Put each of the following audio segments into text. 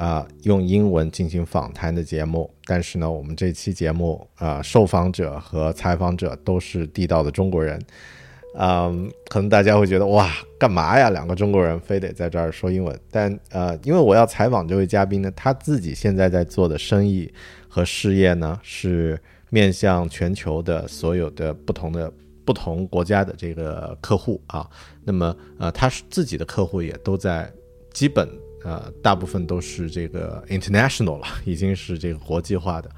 啊用英文进行访谈的节目。但是呢，我们这期节目啊，受访者和采访者都是地道的中国人。嗯，可能大家会觉得哇，干嘛呀？两个中国人非得在这儿说英文？但呃，因为我要采访这位嘉宾呢，他自己现在在做的生意和事业呢，是面向全球的所有的不同的。不同国家的这个客户啊，那么呃，他是自己的客户也都在，基本呃，大部分都是这个 international 了，已经是这个国际化的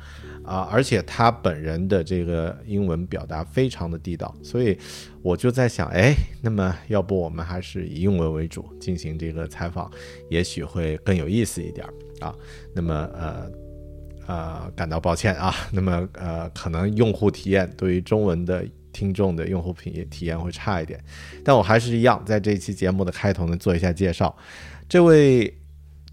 啊，而且他本人的这个英文表达非常的地道，所以我就在想，哎，那么要不我们还是以英文为主进行这个采访，也许会更有意思一点啊。那么呃呃，感到抱歉啊，那么呃，可能用户体验对于中文的。听众的用户品体验会差一点，但我还是一样，在这期节目的开头呢，做一下介绍。这位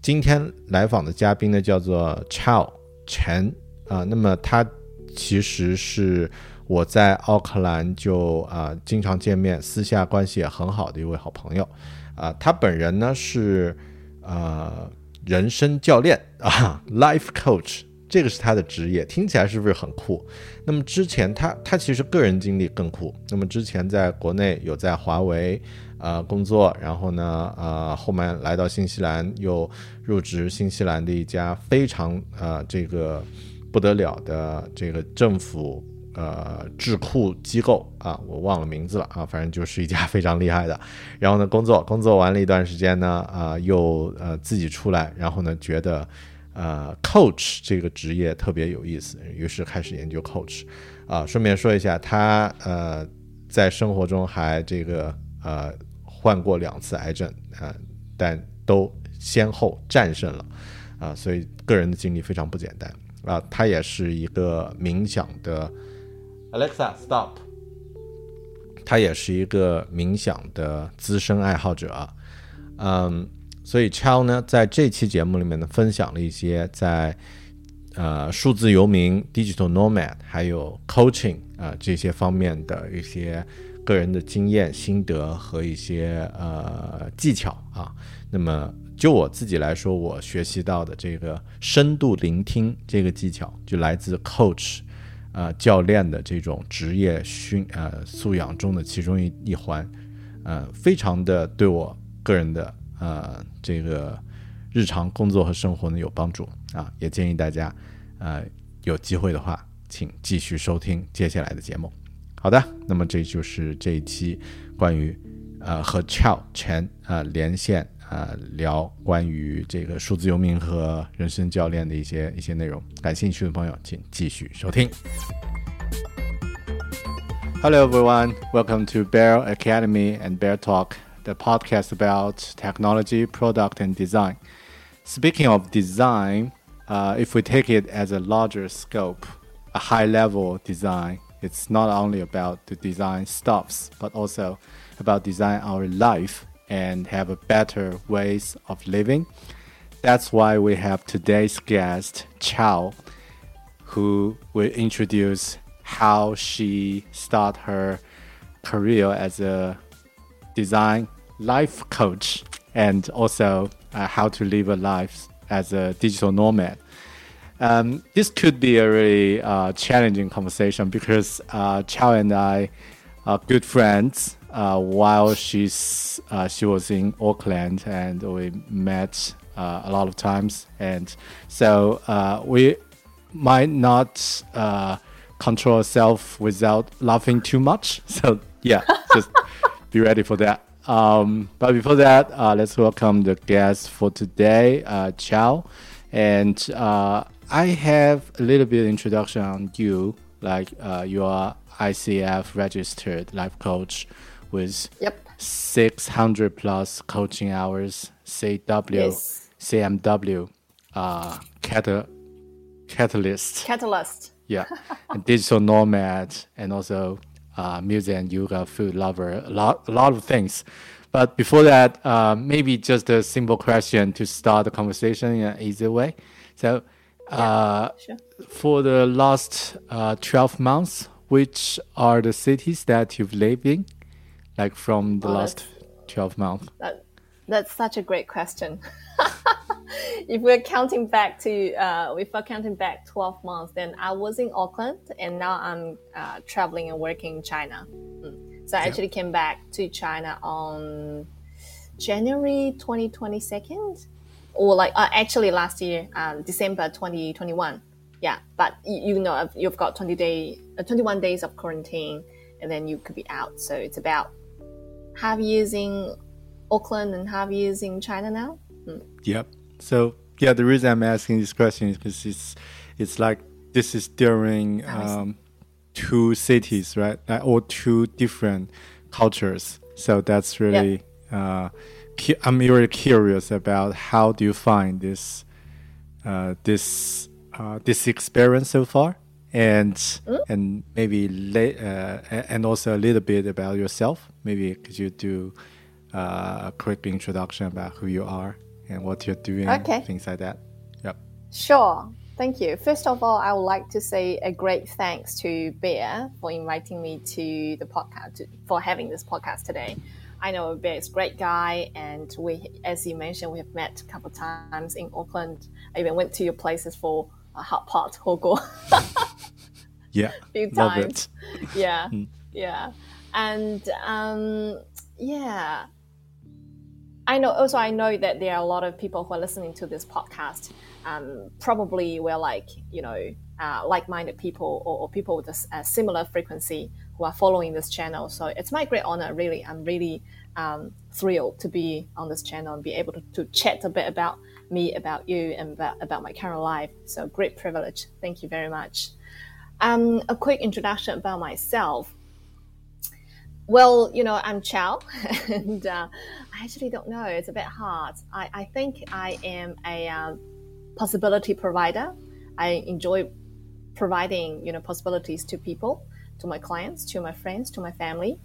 今天来访的嘉宾呢，叫做 Chao 陈啊，那么他其实是我在奥克兰就啊经常见面，私下关系也很好的一位好朋友啊。他本人呢是呃人生教练啊，Life Coach。这个是他的职业，听起来是不是很酷？那么之前他他其实个人经历更酷。那么之前在国内有在华为呃工作，然后呢呃后面来到新西兰，又入职新西兰的一家非常呃这个不得了的这个政府呃智库机构啊，我忘了名字了啊，反正就是一家非常厉害的。然后呢工作工作完了一段时间呢啊又呃自己出来，然后呢觉得。呃，coach 这个职业特别有意思，于是开始研究 coach。啊，顺便说一下，他呃在生活中还这个呃患过两次癌症啊，但都先后战胜了啊，所以个人的经历非常不简单啊。他也是一个冥想的 Alexa stop，他也是一个冥想的资深爱好者，嗯。所以 Chow 呢，在这期节目里面呢，分享了一些在呃数字游民 （digital nomad） 还有 coaching 啊这些方面的一些个人的经验心得和一些呃技巧啊。那么就我自己来说，我学习到的这个深度聆听这个技巧，就来自 coach 啊教练的这种职业训呃素养中的其中一一环，呃，非常的对我个人的。呃，这个日常工作和生活呢有帮助啊，也建议大家，呃，有机会的话，请继续收听接下来的节目。好的，那么这就是这一期关于呃和 Ciao everyone, welcome to Bear Academy and Bear Talk, the podcast about technology, product, and design. Speaking of design, uh, if we take it as a larger scope, a high level design, it's not only about the design stuffs, but also about design our life and have a better ways of living. That's why we have today's guest, Ciao, who will introduce how she start her career as a design life coach and also uh, how to live a life as a digital nomad. Um, this could be a really uh, challenging conversation because uh, Ciao and I are good friends. Uh, while she's uh, she was in Auckland and we met uh, a lot of times, and so uh, we might not control ourselves without laughing too much. So yeah, just be ready for that. Um, but before that, let's welcome the guest for today, Ciao. And I have a little bit of introduction on you, like uh, you are ICF registered life coach with Yep. 600 plus coaching hours, CW, Yes. CMW, uh, cata- catalyst. Catalyst. Yeah, and digital nomad, and also uh, music and yoga, food lover, a lot, a lot of things. But before that, uh, maybe just a simple question to start the conversation in an easy way. So, uh, Sure. for the last uh, 12 months, which are the cities that you've lived in? Like from the Oh, last 12 months? That, that's such a great question. if we're counting back to, uh, if we're counting back 12 months, then I was in Auckland and now I'm uh, traveling and working in China. Mm. So I actually came back to China on January 2022, or like uh, actually last year, um, December 2021. Yeah, but you, you know you've got 20 day, uh, 21 days of quarantine, and then you could be out. So it's about half years in Auckland and half years in China now. Yep. So yeah, the reason I'm asking this question is because it's it's like this is during um, two cities, right? Like, or two different cultures. So that's really uh, cu- I'm really curious about how do you find this uh, this uh, this experience so far, and and maybe la- uh, and also a little bit about yourself. Maybe could you do uh, a quick introduction about who you are and what you're doing, Okay. things like that. Yep. Sure. Thank you. First of all, I would like to say a great thanks to Bear for inviting me to the podcast, for having this podcast today. I know Bear is a great guy, and we, as you mentioned, we have met a couple of times in Auckland. I even went to your places for a hot pot hogo. Yeah. few Love times. it. yeah, yeah, and um, yeah. I know. Also, I know that there are a lot of people who are listening to this podcast. Um, probably were like you know uh, like-minded people or, or people with a similar frequency who are following this channel. So it's my great honor. Really, I'm really um, thrilled to be on this channel and be able to, to chat a bit about me, about you, and about, about my current life. So great privilege. Thank you very much. Um, a quick introduction about myself. Well, you know, I'm Ciao, and uh, I actually don't know. It's a bit hard. I, I think I am a um, possibility provider. I enjoy providing, you know, possibilities to people, to my clients, to my friends, to my family,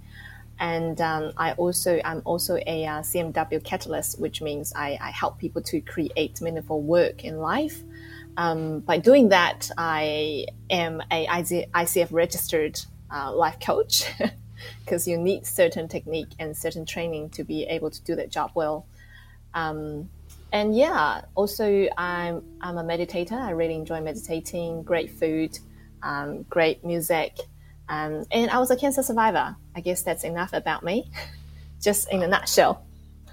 and um, I also I'm also a uh, CMW catalyst, which means I, I help people to create meaningful work in life. Um, by doing that, I am a ICF registered uh, life coach because you need certain technique and certain training to be able to do that job well. Um, and yeah, also I'm I'm a meditator. I really enjoy meditating. Great food, um, great music, um, and I was a cancer survivor. I guess that's enough about me, just in a nutshell.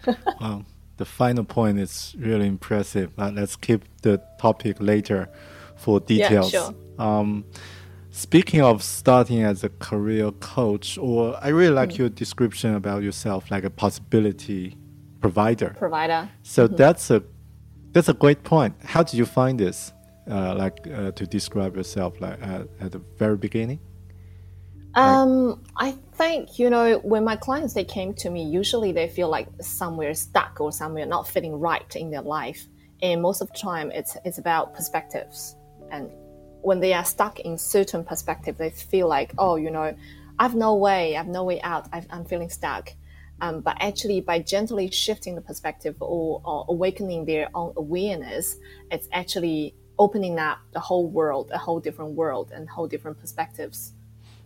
Wow. The final point is really impressive. But let's keep the topic later for details. Yeah, sure. Um, speaking of starting as a career coach, or I really like your description about yourself, like a possibility provider. Provider. So that's a that's a great point. How did you find this? Uh, like uh, to describe yourself, like at, at the very beginning. Um, I think you know when my clients they came to me, usually they feel like somewhere stuck or somewhere not fitting right in their life, and most of the time it's it's about perspectives. And when they are stuck in certain perspective, they feel like, oh, you know, I've no way, I've no way out, I've, I'm feeling stuck. Um, but actually, by gently shifting the perspective or, or awakening their own awareness, it's actually opening up the whole world, a whole different world, and whole different perspectives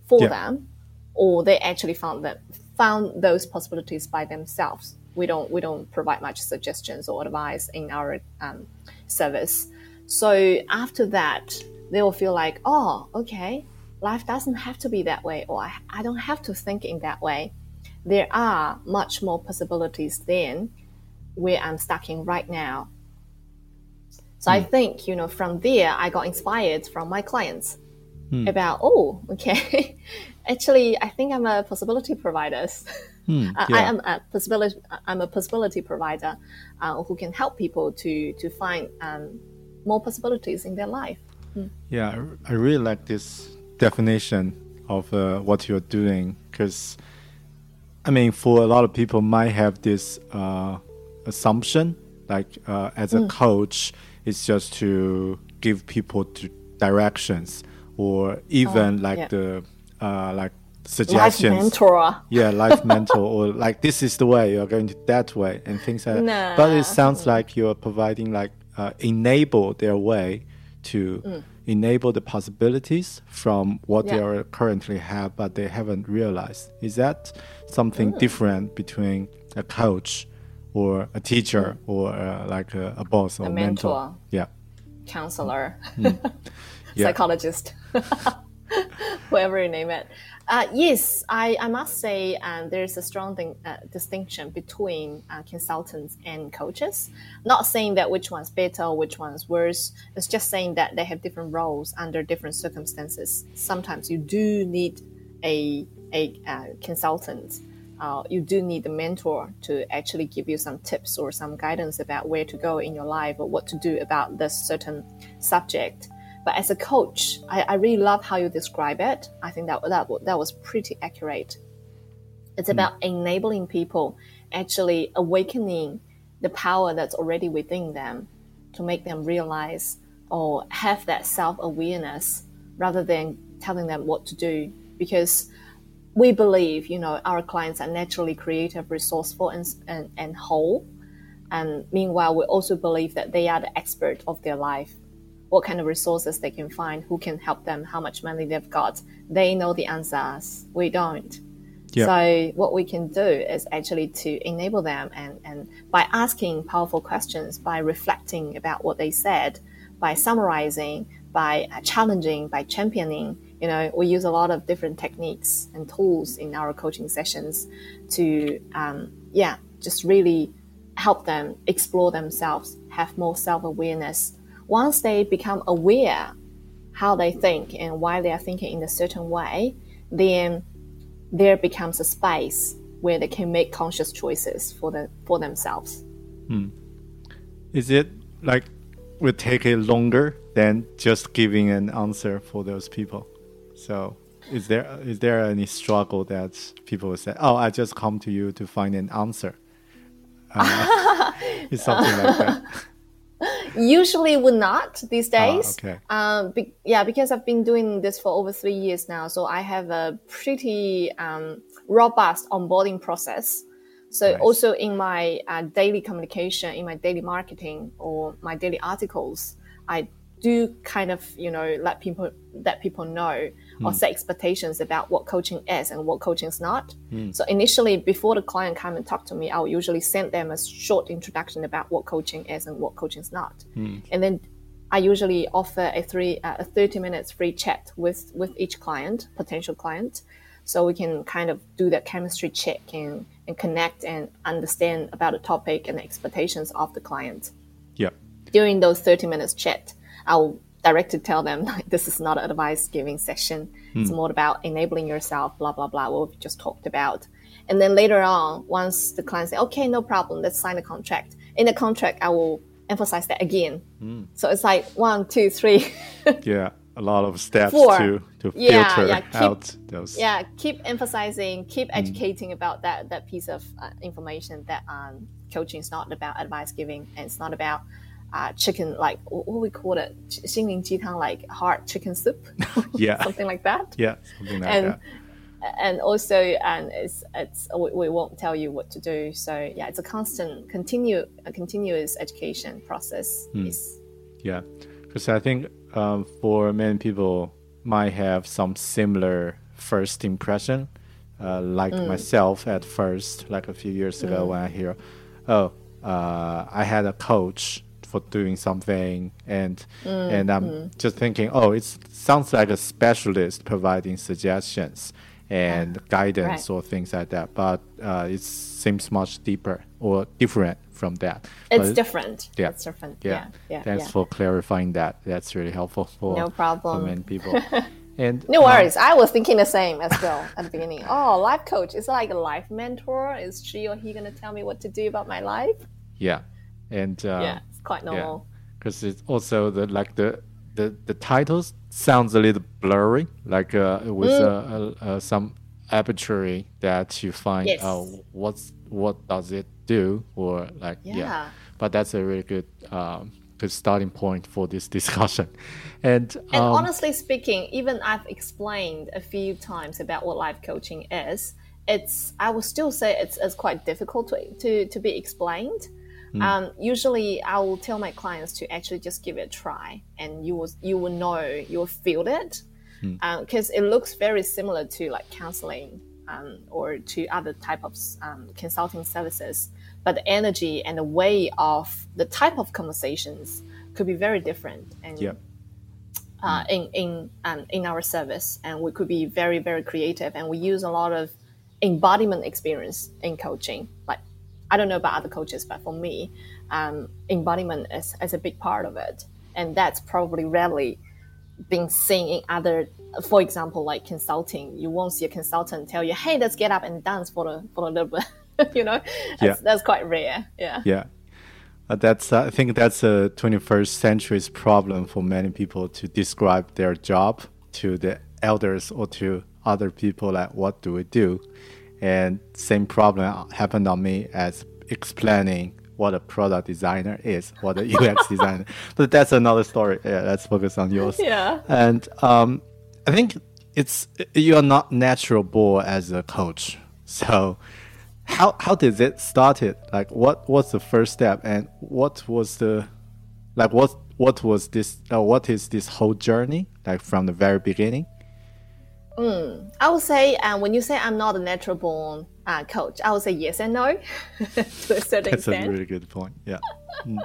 for Yeah. them, or they actually found that found those possibilities by themselves. We don't we don't provide much suggestions or advice in our um, service. So after that, they will feel like, oh, okay, life doesn't have to be that way, or I, I don't have to think in that way. There are much more possibilities than where I'm stuck in right now. So I think, you know, from there, I got inspired from my clients about, oh, okay, actually, I think I'm a possibility provider. I, I yeah. am a possibility. I'm a possibility provider uh, who can help people to to find um, more possibilities in their life. Yeah, I, I really like this definition of uh, what you're doing because, I mean, for a lot of people, might have this uh, assumption like uh, as a coach, it's just to give people to directions or even like yeah. the uh, like Life suggestions. mentor. yeah, life mentor, or like this is the way you're going to that way, and things like that. But it sounds like you're providing like uh, enable their way to enable the possibilities from what they Mm. Yeah. are currently have, but they haven't realized. Is that something Mm. different between a coach or a teacher or uh, like a, a boss or Mm. A mentor? mentor. Yeah. counselor, Yeah. psychologist, whoever you name it. Uh, yes, I, I must say um, there's a strong thing, uh, distinction between uh, consultants and coaches. Not saying that which one's better which one's worse. It's just saying that they have different roles under different circumstances. Sometimes you do need a, a uh, consultant. Uh, you do need a mentor to actually give you some tips or some guidance about where to go in your life or what to do about this certain subject. But as a coach, I, I really love how you describe it. I think that that that was pretty accurate. It's hmm. about enabling people actually awakening the power that's already within them to make them realize or have that self awareness rather than telling them what to do. Because we believe, you know, our clients are naturally creative, resourceful, and, and, and whole. And meanwhile, we also believe that they are the expert of their life. What kind of resources they can find, who can help them, how much money they've got. They know the answers. We don't. So what we can do is actually to enable them and, and by asking powerful questions, by reflecting about what they said, by summarizing, by uh, challenging, by championing, you know, we use a lot of different techniques and tools in our coaching sessions to, um, yeah, just really help them explore themselves, have more self-awareness. Once they become aware how they think and why they are thinking in a certain way, then there becomes a space where they can make conscious choices for the for themselves. Hmm. Is it like would take it longer than just giving an answer for those people? So is there is there any struggle that people say, "Oh, I just come to you to find an answer"? Uh, it's something like that. Usually would not these Ah, days. okay. Um, be, yeah, because I've been doing this for over three years now, so I have a pretty um, robust onboarding process. So Nice. also in my uh, daily communication, in my daily marketing or my daily articles, I do kind of you know let people let people know or hmm. set expectations about what coaching is and what coaching is not. Hmm. So initially, before the client come and talk to me, I'll usually send them a short introduction about what coaching is and what coaching is not, hmm. and then I usually offer a three uh, a thirty minutes free chat with with each client, potential client, so we can kind of do that chemistry check and, and connect and understand about the topic and the expectations of the client. Yeah. During those thirty minutes chat, I'll directly tell them like, this is not an advice giving session. It's more about enabling yourself, blah blah blah. What we just talked about. And then later on, once the client say, "Okay, no problem, let's sign the contract." In the contract, I will emphasize that again. So it's like one, two, three. Yeah. A lot of steps Four. to to filter yeah, keep- out those. yeah, keep emphasizing, keep educating about that that piece of uh, information that um, coaching is not about advice giving, and it's not about uh, chicken like what what we call it, 心灵鸡汤 like hard chicken soup, Yeah. something like that. Yeah. Something like And that. and also and it's it's we, we won't tell you what to do so yeah it's a constant continue a continuous education process It's- Yeah, because I think um, for many people might have some similar first impression, uh, like myself at first, like a few years ago when I hear, oh, uh, I had a coach for doing something, and and I'm just thinking, oh, it sounds like a specialist providing suggestions, and guidance Right. or things like that. But uh, it seems much deeper or different from that. It's it- different. Yeah. It's different. Yeah. Yeah. Yeah. Thanks yeah. for clarifying that. That's really helpful for, No for problem. many people. and No worries. I was thinking the same as well at the beginning. Oh, life coach is like a life mentor. Is she or he gonna tell me what to do about my life? yeah, and uh, yeah, quite normal. because it's also the like the the the titles sounds a little blurry, like uh, with Mm. uh, uh, uh, some arbitrary that you find Yes. uh, what's what does it do or like yeah. Yeah. But that's a really good um, good starting point for this discussion, and And um, honestly speaking, even I've explained a few times about what life coaching is. It's I would still say it's, it's quite difficult to, to, to be explained. Um, usually, I will tell my clients to actually just give it a try, and you will you will know you will feel it because it looks very similar to like counseling um, or to other type of um, consulting services, but the energy and the way of the type of conversations could be very different. And yeah. uh, in in um, in our service, and we could be very very creative, and we use a lot of embodiment experience in coaching. Like I don't know about other coaches, but for me, um, embodiment is, is a big part of it, and that's probably rarely being seen in other. For example, like consulting, you won't see a consultant tell you, "Hey, let's get up and dance for a for a little bit." you know, that's, Yeah. that's quite rare. Yeah. Yeah. Uh, that's I think that's a 21st century's problem for many people to describe their job to the elders or to other people like what do we do and same problem happened on me as explaining what a product designer is what a UX designer but that's another story yeah let's focus on yours Yeah. and um, I think it's you are not natural born as a coach. So how how did it started? Like what was the first step and what was the like what what was this uh, what is this whole journey like from the very beginning? I would say um, when you say I'm not a natural born uh, coach, I would say yes and no to a certain That's a extent. really good point. Yeah. Mm.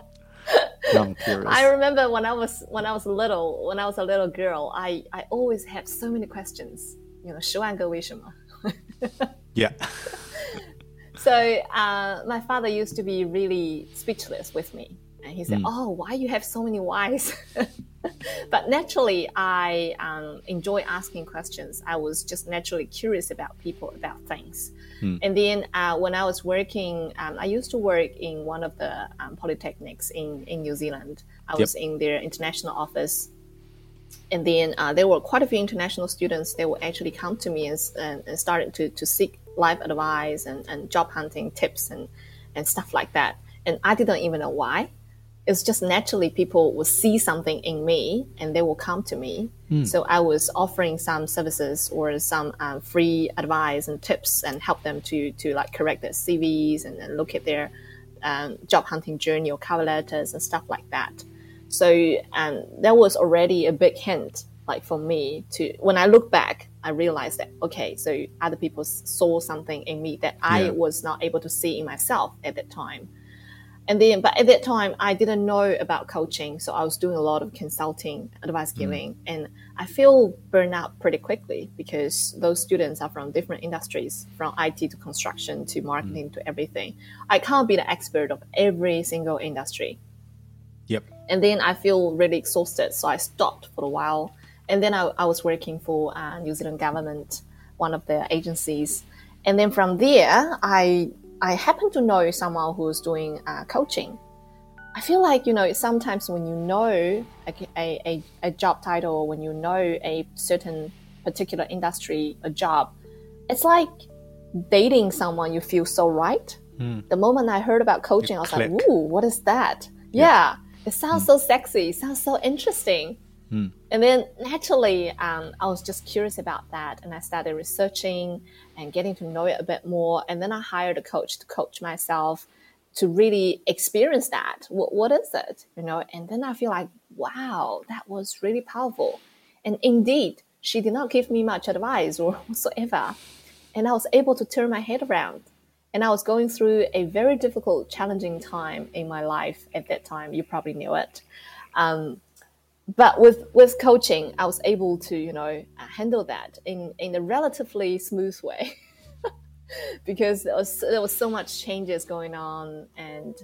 Now I'm curious. I remember when I was when I was little, when I was a little girl, I, I always had so many questions. You know, 十万个为什么? yeah. So uh, my father used to be really speechless with me, and he said, Hmm. "Oh, why you have so many whys?" but naturally, I um, enjoy asking questions. I was just naturally curious about people, about things. Hmm. And then uh, when I was working, um, I used to work in one of the um, polytechnics in in New Zealand. I was in their international office and then uh, there were quite a few international students they would actually come to me and, and, and started to, to seek life advice and, and job hunting tips and, and stuff like that and i didn't even know why it's just naturally people will see something in me and they will come to me so i was offering some services or some um, free advice and tips and help them to, to like correct their cvs and, then look at their um, job hunting journey or cover letters and stuff like that so um, that was already a big hint, like for me to when I look back, I realized that okay, so other people saw something in me that I Yeah. was not able to see in myself at that time. And then, but at that time, I didn't know about coaching, so I was doing a lot of consulting, advice giving, and I feel burned out pretty quickly because those students are from different industries, from IT to construction to marketing to everything. I can't be the expert of every single industry Yep. and then I feel really exhausted, so I stopped for a while. And then I, I was working for uh, New Zealand government, one of the agencies, and then from there, I I happen to know someone who's doing uh, coaching. I feel like you know sometimes when you know a, a, a, job title, when you know a certain particular industry, a job, it's like dating someone. You feel so right. The moment I heard about coaching, I was click. like, "Ooh, what is that?" Yeah, it sounds so sexy. It sounds so interesting. And then naturally, um, I was just curious about that, and I started researching and getting to know it a bit more. And then I hired a coach to coach myself to really experience that. What, what is it, you know? And then I feel like, wow, that was really powerful. And indeed, she did not give me much advice or whatsoever, and I was able to turn my head around. And I was going through a very difficult, challenging time in my life at that time. You probably knew it. Um, but with with coaching, I was able to you know handle that in in a relatively smooth way. because there was there was so much changes going on and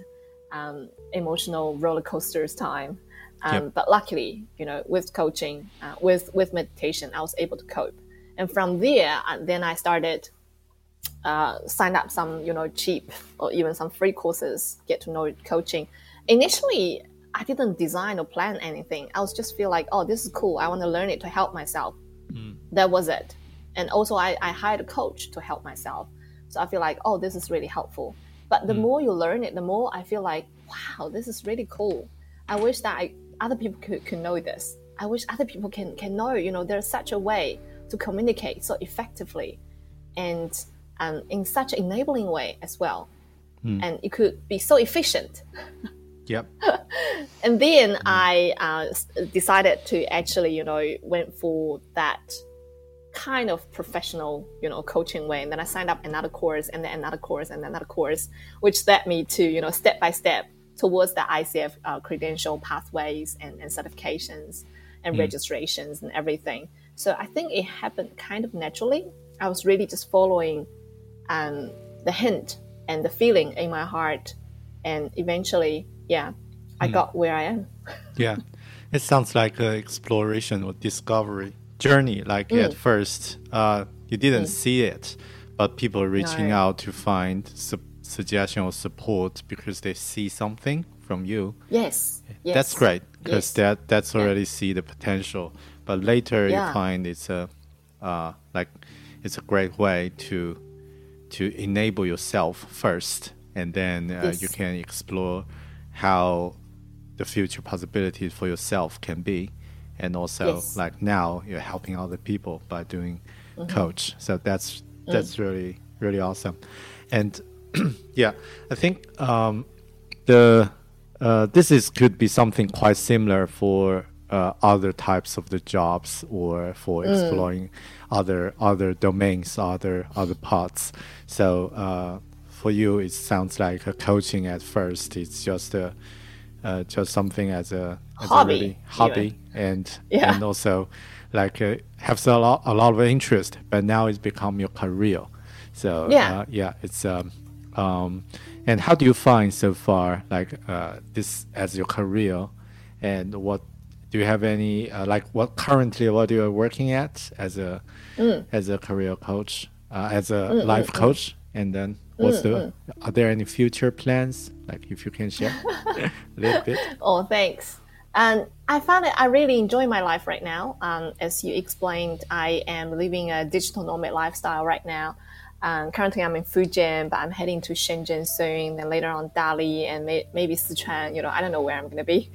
um, emotional roller coasters time. Um, yep. But luckily, you know, with coaching, uh, with with meditation, I was able to cope. And from there, uh, then I started uh, sign up some you know cheap or even some free courses, get to know coaching. Initially, I didn't design or plan anything. I was just feel like, oh, this is cool. I want to learn it to help myself. Mm. That was it. And also, I, I hired a coach to help myself. So I feel like, oh, this is really helpful. But the mm. more you learn it, the more I feel like, wow, this is really cool. I wish that I, other people could, could know this. I wish other people can, can know, you know, there's such a way to communicate so effectively and um, in such an enabling way as well. Mm. And it could be so efficient. Yep. and then mm. I uh, decided to actually, you know, went for that kind of professional, you know, coaching way. And then I signed up another course and then another course and another course, which led me to, you know, step by step towards the ICF uh, credential pathways and, and certifications and mm. registrations and everything. So I think it happened kind of naturally. I was really just following um, the hint and the feeling in my heart. And eventually, yeah, I mm. got where I am. yeah. It sounds like an exploration or discovery journey. Like mm. at first, uh, you didn't mm. see it, but people reaching no. out to find su- suggestion or support because they see something from you. Yes, yes. that's great because yes. that that's already yeah. see the potential. But later yeah. you find it's a uh, like it's a great way to to enable yourself first, and then uh, yes. you can explore how the future possibilities for yourself can be and also yes. like now you're helping other people by doing mm-hmm. coach so that's that's mm. really really awesome and yeah i think um, the uh, this is could be something quite similar for uh, other types of the jobs or for mm. exploring other other domains other other parts so uh, for you it sounds like a coaching at first it's just a uh, just something as a, as hobby, a really hobby and yeah. and also like uh, have a lot a lot of interest, but now it's become your career. So yeah, uh, yeah, it's um, um, and how do you find so far like uh, this as your career, and what do you have any uh, like what currently what you are working at as a mm. as a career coach, uh, as a mm, life mm, mm. coach, and then what's the mm, are there any future plans like if you can share a little bit? Oh, thanks. And I found that I really enjoy my life right now. Um, as you explained, I am living a digital nomad lifestyle right now. Um, currently, I'm in Fujian, but I'm heading to Shenzhen soon. Then later on, Dali and may- maybe Sichuan. You know, I don't know where I'm going to be.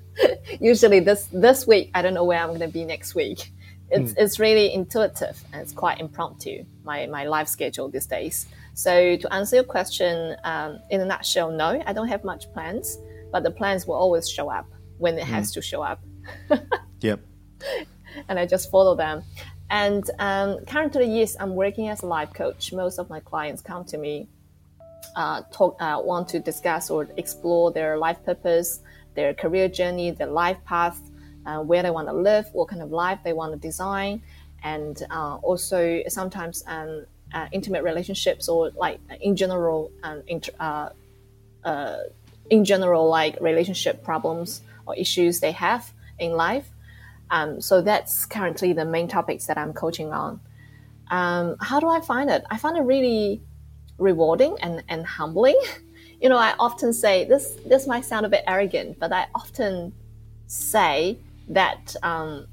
Usually, this this week, I don't know where I'm going to be next week. It's mm. it's really intuitive and it's quite impromptu. My my life schedule these days. So to answer your question, um, in a nutshell, no, I don't have much plans, but the plans will always show up when it has mm. to show up. yep. And I just follow them. And um, currently, yes, I'm working as a life coach. Most of my clients come to me, uh, talk, uh, want to discuss or explore their life purpose, their career journey, their life path, uh, where they want to live, what kind of life they want to design, and uh, also sometimes um, uh, intimate relationships or like in general, um, inter- uh, in general, like relationship problems or issues they have in life. Um, so that's currently the main topics that I'm coaching on. Um, how do I find it? I find it really rewarding and, and humbling. You know, I often say this. This might sound a bit arrogant, but I often say that um,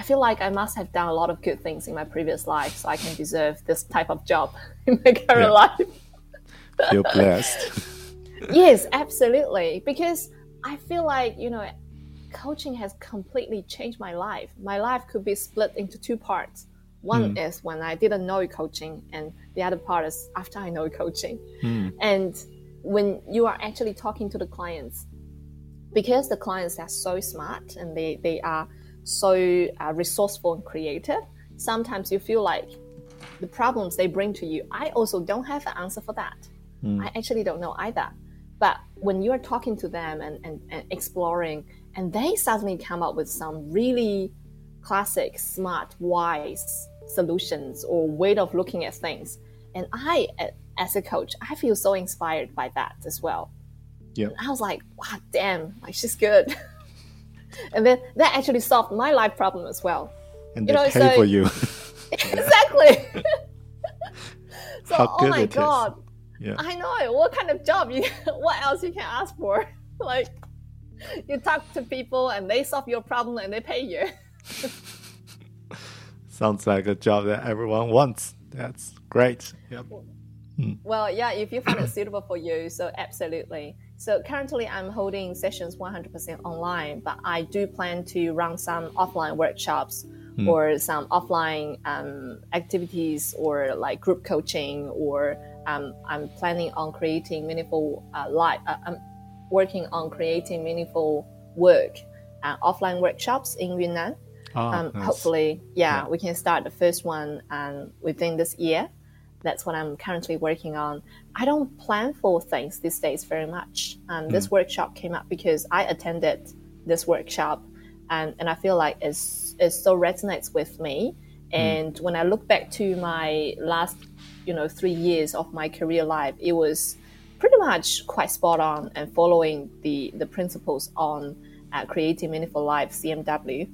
I feel like I must have done a lot of good things in my previous life, so I can deserve this type of job in my current yeah. life. Feel blessed. yes, absolutely. Because I feel like, you know, coaching has completely changed my life. My life could be split into two parts. One mm. is when I didn't know coaching, and the other part is after I know coaching. Mm. And when you are actually talking to the clients, because the clients are so smart and they, they are so uh, resourceful and creative, sometimes you feel like the problems they bring to you, I also don't have an answer for that. Mm. I actually don't know either. But when you're talking to them and, and, and exploring and they suddenly come up with some really classic, smart, wise solutions or way of looking at things. And I, as a coach, I feel so inspired by that as well. Yeah. I was like, wow, damn, like she's good. and then that actually solved my life problem as well. And You they know, pay so- for you. exactly. so, How oh good my it is. god, yeah. I know what kind of job you, what else you can ask for? like, you talk to people and they solve your problem and they pay you. Sounds like a job that everyone wants. That's great. Yep. Well, hmm. yeah, if you find it suitable for you, so absolutely. So currently, I'm holding sessions 100% online, but I do plan to run some offline workshops or some offline um, activities or like group coaching, or um, I'm planning on creating meaningful uh, life. Uh, I'm working on creating meaningful work uh, offline workshops in Yunnan. Ah, um, nice. hopefully, yeah, Yeah. we can start the first one um, within this year. That's what I'm currently working on. I don't plan for things these days very much. Um, Hmm. This workshop came up because I attended this workshop, and, and I feel like it's, it so resonates with me. Hmm. And when I look back to my last, you know, three years of my career life, it was pretty much quite spot on and following the the principles on uh, creating meaningful life CMW.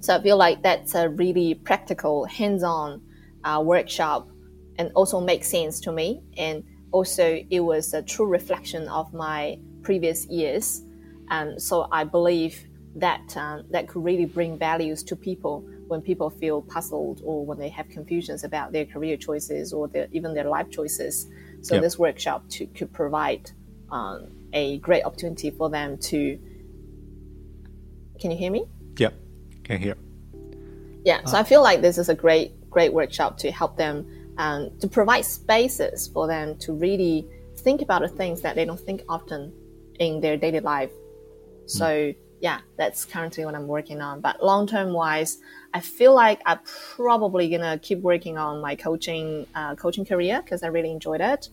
So I feel like that's a really practical, hands-on uh, workshop, and also makes sense to me. And also, it was a true reflection of my previous years. Um, so I believe that um, that could really bring values to people when people feel puzzled or when they have confusions about their career choices or their, even their life choices. So Yep. this workshop to, could provide um, a great opportunity for them to. Can you hear me? Yep. Can hear. Yeah, so I feel like this is a great, great workshop to help them um, to provide spaces for them to really think about the things that they don't think often in their daily life. So yeah, that's currently what I'm working on. But long term wise, I feel like I'm probably gonna keep working on my coaching uh, coaching career because I really enjoyed it.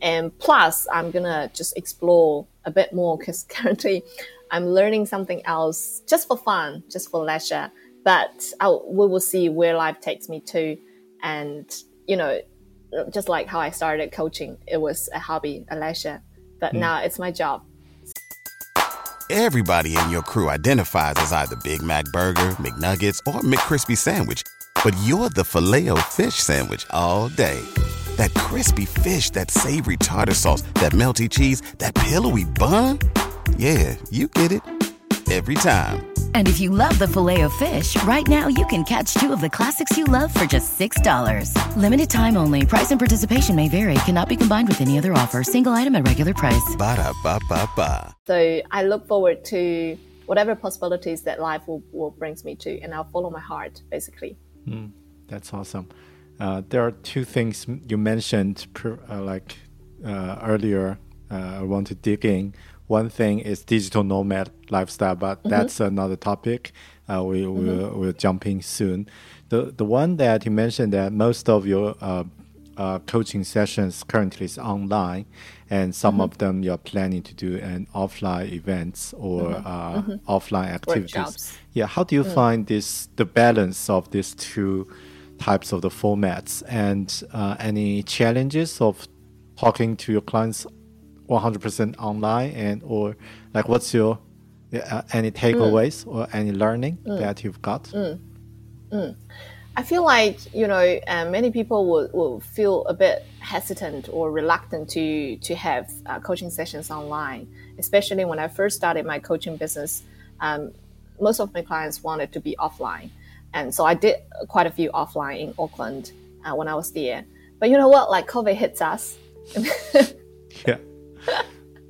And plus, I'm gonna just explore a bit more because currently I'm learning something else just for fun, just for leisure. But I'll, we will see where life takes me to. And, you know, just like how I started coaching, it was a hobby, a leisure. But hmm. now it's my job. Everybody in your crew identifies as either Big Mac Burger, McNuggets, or McCrispy Sandwich. But you're the filet fish Sandwich all day. That crispy fish, that savory tartar sauce, that melty cheese, that pillowy bun. Yeah, you get it. Every time. And if you love the filet of fish, right now you can catch two of the classics you love for just $6. Limited time only. Price and participation may vary. Cannot be combined with any other offer. Single item at regular price. Ba-da-ba-ba-ba. So I look forward to whatever possibilities that life will, will brings me to, and I'll follow my heart, basically. That's awesome. Uh, there are two things you mentioned pr- uh, like uh, earlier. Uh, I want to dig in. One thing is digital nomad lifestyle, but that's another topic. Uh, we will we'll jump in soon. The the one that you mentioned that most of your uh, uh, coaching sessions currently is online, and some of them you're planning to do an offline events or uh, offline activities. Workshops. Yeah, how do you find this the balance of these two types of the formats and uh, any challenges of talking to your clients 100% online and or like what's your uh, any takeaways or any learning that you've got? I feel like you know uh, many people will, will feel a bit hesitant or reluctant to to have uh, coaching sessions online, especially when I first started my coaching business. Um, most of my clients wanted to be offline, and so I did quite a few offline in Auckland uh, when I was there. But you know what? Like COVID hits us.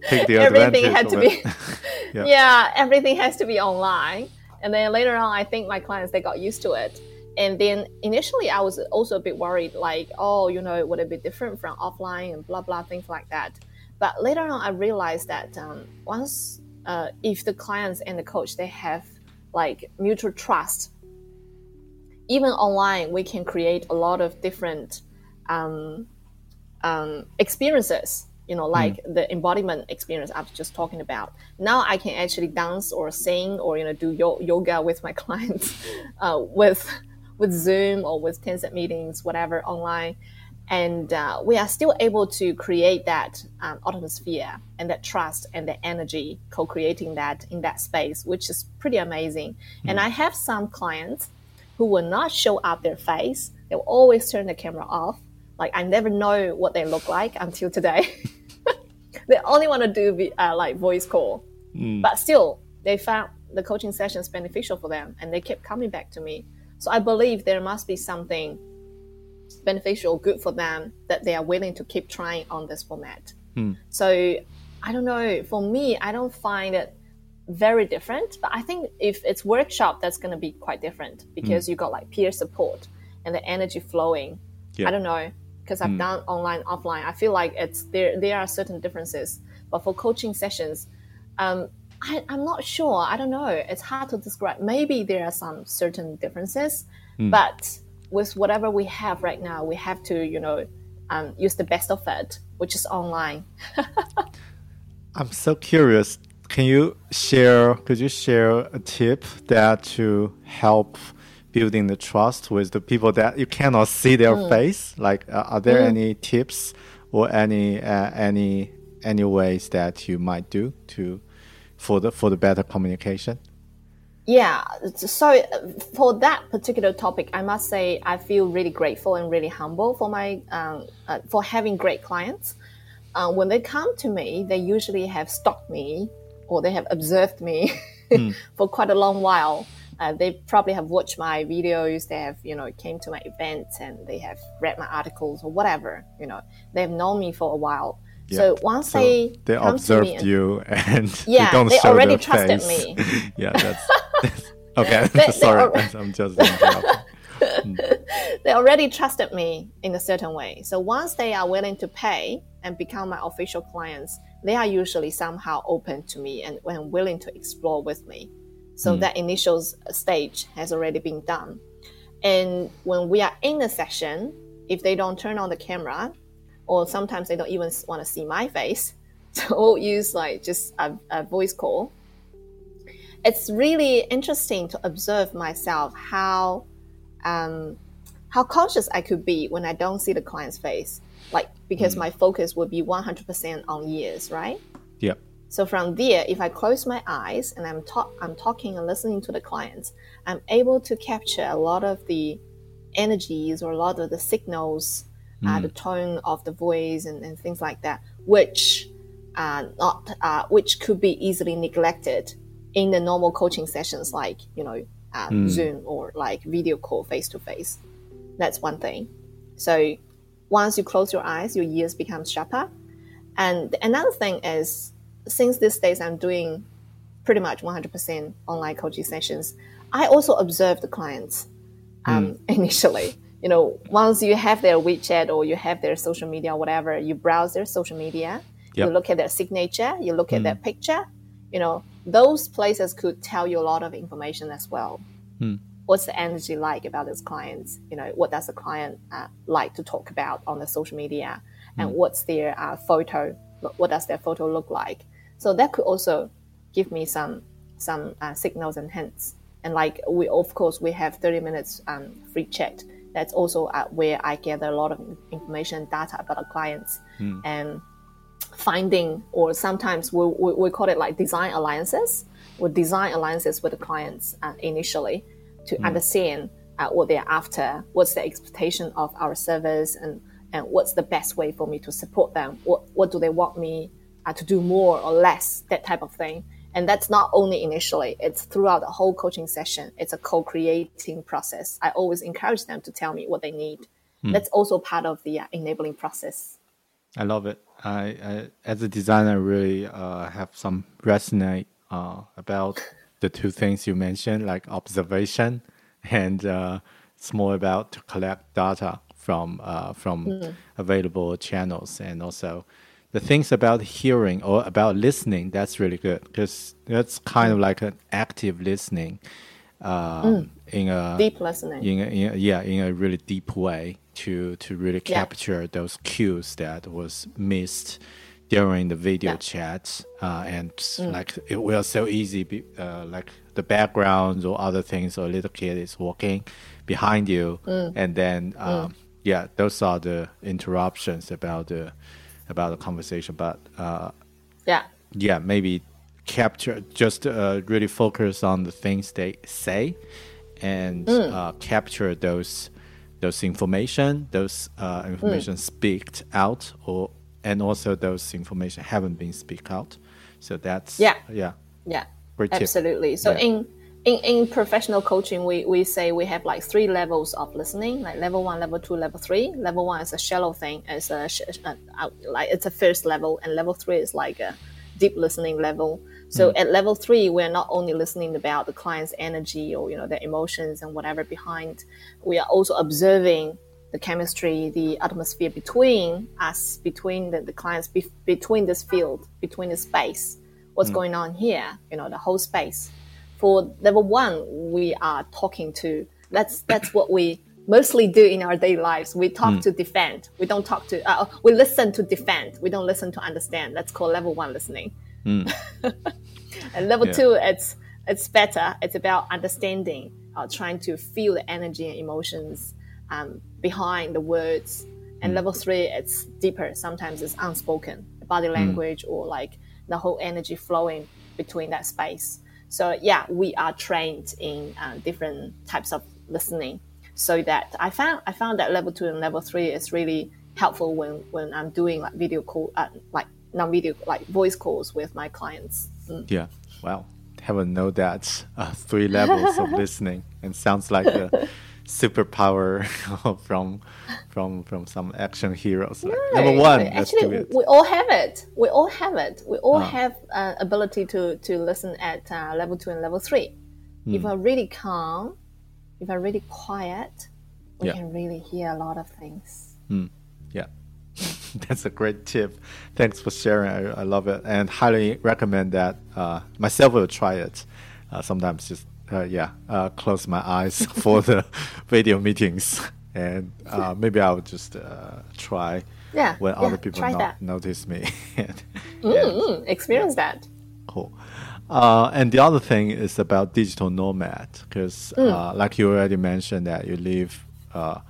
Take the everything had to be Yeah. yeah. everything has to be online and then later on i think my clients they got used to it and then initially i was also a bit worried like oh you know it would it be different from offline and blah blah things like that but later on i realized that um, once uh, if the clients and the coach they have like mutual trust even online we can create a lot of different um, um, experiences you know, like the embodiment experience I was just talking about. Now I can actually dance or sing or you know do yo- yoga with my clients, uh, with with Zoom or with Tencent meetings, whatever online, and uh, we are still able to create that um, atmosphere and that trust and the energy, co-creating that in that space, which is pretty amazing. And I have some clients who will not show up their face; they will always turn the camera off. Like I never know what they look like until today. they only want to do uh, like voice call, hmm. but still they found the coaching sessions beneficial for them, and they kept coming back to me. So I believe there must be something beneficial, good for them that they are willing to keep trying on this format. Hmm. So I don't know. For me, I don't find it very different, but I think if it's workshop, that's going to be quite different hmm. because you got like peer support and the energy flowing. Yeah. I don't know because I've done online, offline. I feel like it's there. There are certain differences, but for coaching sessions, um, I, I'm not sure. I don't know. It's hard to describe. Maybe there are some certain differences, but with whatever we have right now, we have to, you know, um, use the best of it, which is online. I'm so curious. Can you share? Could you share a tip that to help building the trust with the people that you cannot see their face? Like, uh, are there any tips or any uh, any any ways that you might do to for the for the better communication? Yeah. So for that particular topic, I must say I feel really grateful and really humble for my um, uh, for having great clients. Uh, when they come to me, they usually have stalked me or they have observed me for quite a long while. Uh, they probably have watched my videos. They have, you know, came to my events and they have read my articles or whatever. You know, they have known me for a while. Yeah. So once So they they observed me and- you and Yeah, they don't they show already their trusted face. me. yeah, that's, that's okay. They- they Sorry, alre- I'm just interrupting. they already trusted me in a certain way. So once they are willing to pay and become my official clients, they are usually somehow open to me and, and willing to explore with me. So that initial stage has already been done. And when we are in a session, if they don't turn on the camera, or sometimes they don't even want to see my face, so we'll use like just a, a voice call. It's really interesting to observe myself how um, how conscious I could be when I don't see the client's face. Like because my focus would be 100% on ears, right? yeah. So from there, if I close my eyes and I'm talk, I'm talking and listening to the clients, I'm able to capture a lot of the energies or a lot of the signals, uh, the tone of the voice and, and things like that, which uh, not uh, which could be easily neglected in the normal coaching sessions, like you know uh, Zoom or like video call face to face. That's one thing. So once you close your eyes, your ears become sharper. And another thing is, since these days I'm doing pretty much 100% online coaching sessions, I also observe the clients um, initially. You know, once you have their WeChat or you have their social media or whatever, you browse their social media, you look at their signature, you look at their picture, you know, those places could tell you a lot of information as well. What's the energy like about those clients? You know, what does the client uh, like to talk about on the social media? And what's their uh, photo? What does their photo look like? So that could also give me some some uh, signals and hints. And like we, of course, we have 30 minutes um, free chat. That's also uh, where I gather a lot of information, data about our clients, and finding, or sometimes we, we, we call it like design alliances. We design alliances with the clients uh, initially to understand uh, what they're after, what's the expectation of our service, and and what's the best way for me to support them. What what do they want me uh, to do more or less? That type of thing. And that's not only initially; it's throughout the whole coaching session. It's a co-creating process. I always encourage them to tell me what they need. That's also part of the uh, enabling process. I love it. I, I as a designer, really uh, have some resonate uh, about the two things you mentioned, like observation, and uh, it's more about to collect data from uh, from available channels, and also the things about hearing or about listening. That's really good because that's kind of like an active listening um, in a Deep listening. in a, in a, yeah in a really deep way to to really Yeah. capture those cues that was missed during the video Yeah. chats, uh, and like it was so easy. Be, uh, like the backgrounds or other things, or a little kid is walking behind you, and then um, yeah, those are the interruptions about the about the conversation. But uh, Yeah. yeah, maybe capture just uh, really focus on the things they say and Mm. uh, capture those those information, those uh, Mm. information speaked out, or and also those information haven't been speak out. So that's Yeah. yeah, Yeah, Great tip. absolutely. So Yeah. in, in in professional coaching, we, we say we have like three levels of listening, like level one, level two, level three. Level one is a shallow thing, it's a uh, like it's a first level, and level three is like a deep listening level. So at level three, we're not only listening about the client's energy or you know their emotions and whatever behind, we are also observing the chemistry, the atmosphere between us, between the, the clients, be, between this field, between the space, what's going on here, you know, the whole space. For level one, we are talking to. That's that's what we mostly do in our daily lives. We talk to defend. We don't talk to. Uh, we listen to defend. We don't listen to understand. That's called level one listening. and level Yeah. two, it's it's better. It's about understanding, uh, trying to feel the energy and emotions um, behind the words. And level three, it's deeper. Sometimes it's unspoken, body language or like the whole energy flowing between that space. So yeah, we are trained in uh, different types of listening. So that I found I found that level two and level three is really helpful when when I'm doing like video call, uh, like non-video, like voice calls with my clients. Mm. yeah. Wow, haven't know that uh, three levels of listening, and sounds like a superpower from from from some action heroes. Like, Number Right. one, let's Actually, do it. we all have it. We all have it. We all Ah. have uh, ability to to listen at uh, level two and level three. If Hmm. I'm really calm, if I'm really quiet, we Yeah. can really hear a lot of things. Yeah, that's a great tip. Thanks for sharing. I, I love it and highly recommend that. Uh, myself will try it. Uh, sometimes just uh, yeah, uh, close my eyes for the video meetings, and uh, maybe I'll just uh, try Yeah, when yeah, other people not that. notice me. and, Mm, experience that. Cool. Uh, and the other thing is about digital nomad, because Mm. uh, like you already mentioned that you live uh,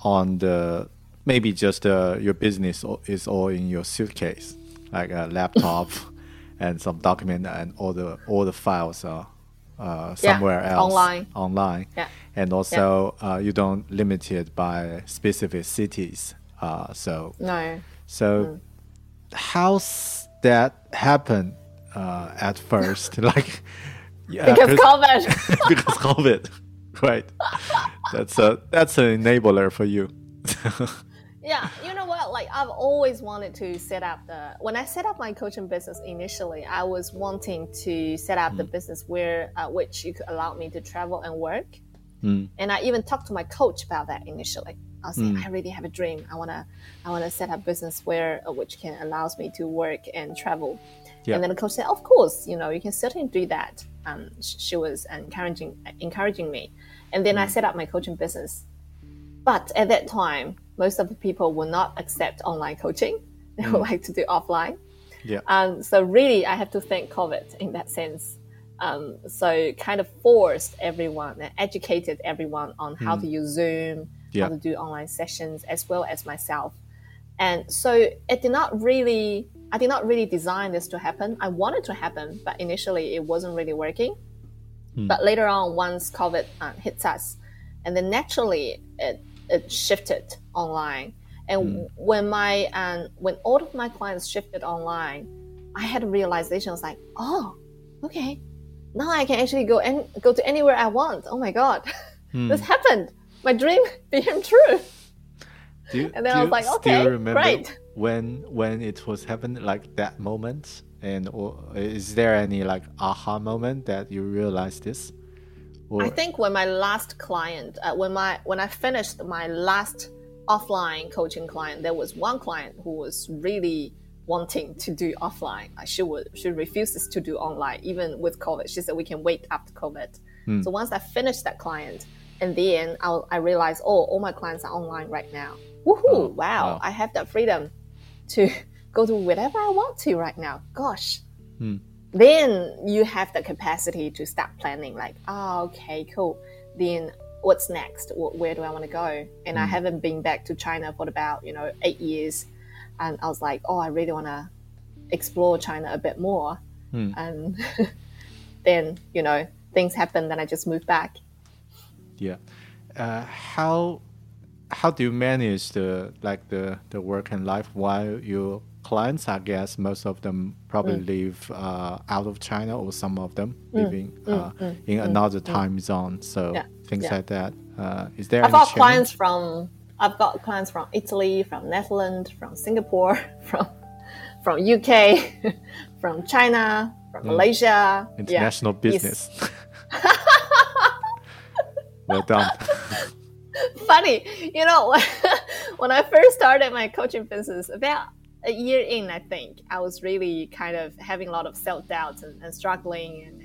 on the maybe just uh, your business is all in your suitcase, like a laptop and some document and all the all the files are uh, somewhere else online. online. Yeah. And also uh, you don't limit it by specific cities. Uh, so No. so, how's that happen uh, at first? like, yeah, Because 'cause- COVID. because COVID, right? That's a that's an enabler for you. Yeah, you know I've always wanted to set up the. When I set up my coaching business initially, I was wanting to set up the business where uh, which you could allow me to travel and work. And I even talked to my coach about that initially. I was saying, I really have a dream. I wanna, I wanna set up business where uh, which can allows me to work and travel. Yeah. And then the coach said, "Of course, you know, you can certainly do that." Um, she was encouraging, encouraging me. And then I set up my coaching business. But at that time, most of the people will not accept online coaching. They would like to do offline. yeah, Um, so really, I have to thank COVID in that sense. Um, so kind of forced everyone and educated everyone on how to use Zoom, Yeah. how to do online sessions, as well as myself. And so it did not really, I did not really design this to happen. I wanted to happen, but initially it wasn't really working. But later on, once COVID uh, hits us, and then naturally it, it shifted online. And when my um, when all of my clients shifted online, I had a realization. I was like, oh, okay, now I can actually go and go to anywhere I want. Oh my god, this happened. My dream became true. do you, And then I was like, still okay, remember when when it was happening, like that moment? And or, is there any like aha moment that you realized this? Or, I think when my last client, uh, when my when I finished my last offline coaching client, there was one client who was really wanting to do offline. Uh, she would she refuses to do online even with COVID. She said we can wait after COVID. Hmm. So once I finished that client, and then I, I realized oh all my clients are online right now. Woohoo! Oh, wow, wow. I have that freedom to go to whatever I want to right now. Gosh. Hmm. Then you have the capacity to start planning, like, oh, okay, cool. Then what's next? Wh- Where do I want to go? And I haven't been back to China for about, you know, eight years. And I was like, oh, I really want to explore China a bit more. And then, you know, things happen. Then I just moved back. Yeah. Uh, how how do you manage the like the the work and life while your clients? I guess most of them probably Mm. live uh, out of China, or some of them living uh, in another time zone. So mm, Yeah, things yeah. like that. Uh, is there I've got clients from I've got clients from Italy, from Netherlands, from Singapore, from from UK, from China, from Malaysia. International Yes. business? well done. Funny, you know, when I first started my coaching business, about a year in, I think I was really kind of having a lot of self doubts and, and struggling and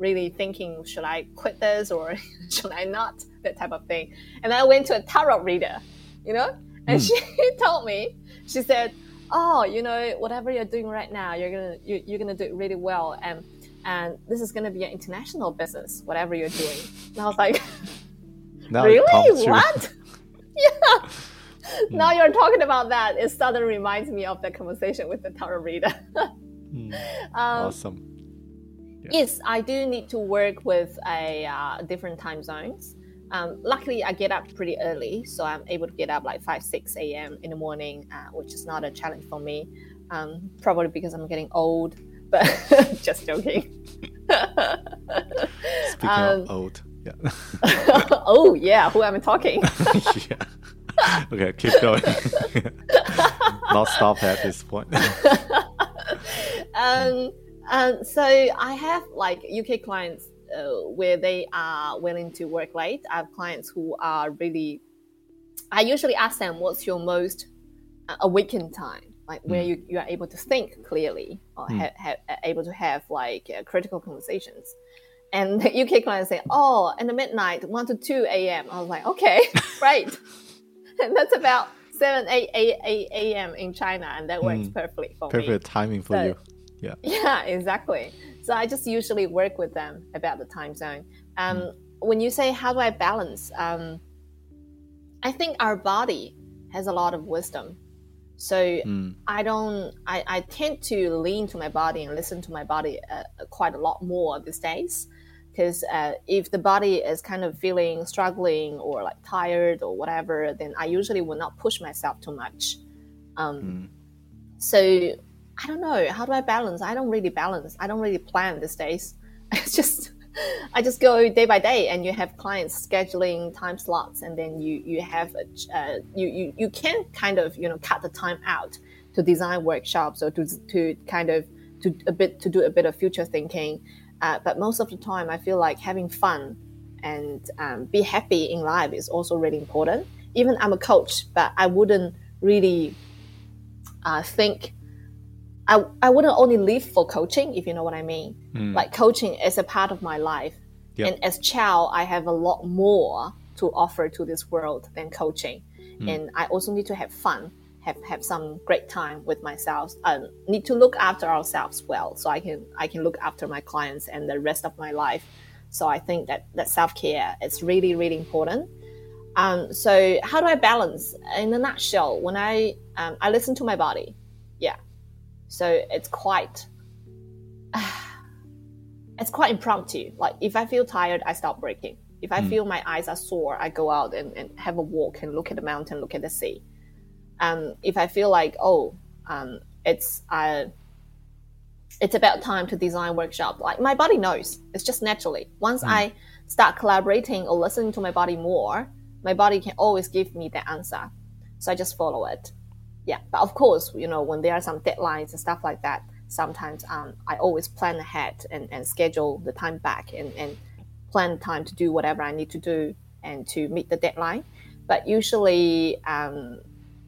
really thinking, should I quit this or should I not? That type of thing. And I went to a tarot reader, you know, and she told me, she said, "Oh, you know, whatever you're doing right now, you're gonna you, you're gonna do it really well, and and this is gonna be an international business, whatever you're doing." And I was like. Now Really? What? yeah. Now you're talking about that. It suddenly reminds me of the conversation with the tarot reader. um, Awesome. Yes, I do need to work with a uh, different time zones. Um, luckily, I get up pretty early, so I'm able to get up like 5, 6 a.m. in the morning, uh, which is not a challenge for me. Um, probably because I'm getting old, but just joking. Speaking Um, of old, yeah. oh, yeah, who am I talking? yeah. Okay, keep going. Not stop at this point. um, um, so I have like UK clients uh, where they are willing to work late. I have clients who are really. I usually ask them, "What's your most uh, awakened time? Like where you, you are able to think clearly or ha- ha- able to have like uh, critical conversations." And the UK clients say, "Oh, in the midnight, one to two a.m." I was like, "Okay, right." and that's about 7 8, 8, 8 a.m in china and that works perfectly for me Perfect timing for So- you. Yeah. yeah, exactly. So I just usually work with them about the time zone. Um, When you say how do I balance, um, I think our body has a lot of wisdom. So Mm. I don't. I, I tend to lean to my body and listen to my body uh, quite a lot more these days. Because uh, if the body is kind of feeling struggling or like tired or whatever, then I usually will not push myself too much. Um, So I don't know. How do I balance? I don't really balance. I don't really plan these days. It's just I just go day by day, and you have clients scheduling time slots, and then you you have a, uh, you you you can kind of you know cut the time out to design workshops or to to kind of to a bit to do a bit of future thinking. Uh, but most of the time, I feel like having fun and um, be happy in life is also really important. Even I'm a coach, but I wouldn't really uh, think I, I wouldn't only live for coaching, if you know what I mean. Like coaching is a part of my life. Yep. And as Ciao, I have a lot more to offer to this world than coaching. And I also need to have fun, have, have some great time with myself. Um, need to look after ourselves well, so I can I can look after my clients and the rest of my life. So I think that that self care is really really important. Um, so how do I balance? In a nutshell, when I um, I listen to my body, yeah. So it's quite it's quite impromptu. Like if I feel tired, I stop working. If I feel my eyes are sore, I go out and, and have a walk and look at the mountain, look at the sea. Um, if I feel like oh, um, it's uh, it's about time to design workshop. Like my body knows. It's just naturally. Once I start collaborating or listening to my body more, my body can always give me the answer. So I just follow it. Yeah, but of course, you know, when there are some deadlines and stuff like that, sometimes um, I always plan ahead and, and schedule the time back and, and plan time to do whatever I need to do and to meet the deadline. But usually, um,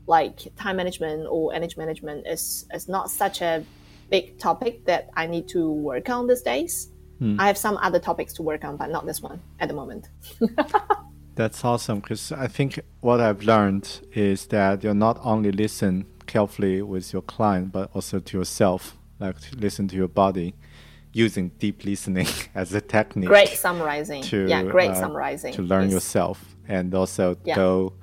like time management or energy management is, is not such a big topic that I need to work on these days. I have some other topics to work on, but not this one at the moment. That's awesome because I think what I've learned is that you're not only listen carefully with your client, but also to yourself, like to listen to your body, using deep listening as a technique. Great summarizing. To, yeah, great uh, summarizing. To learn Yes. yourself and also Yeah. go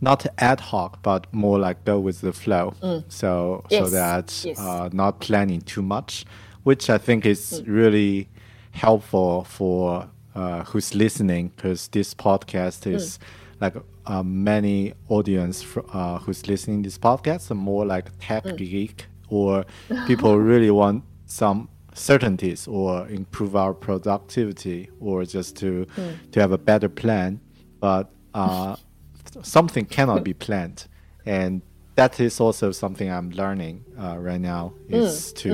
not ad hoc, but more like go with the flow. So so Mm. Yes, that yes. uh, not planning too much, which I think is Mm. really helpful for uh, who's listening because this podcast Mm. is like uh, many audience fr- uh, who's listening this podcast are more like tech Mm. geek or people really want some certainties or improve our productivity or just to Mm. to have a better plan but uh, something cannot be planned and that is also something i'm learning uh, right now Mm. is to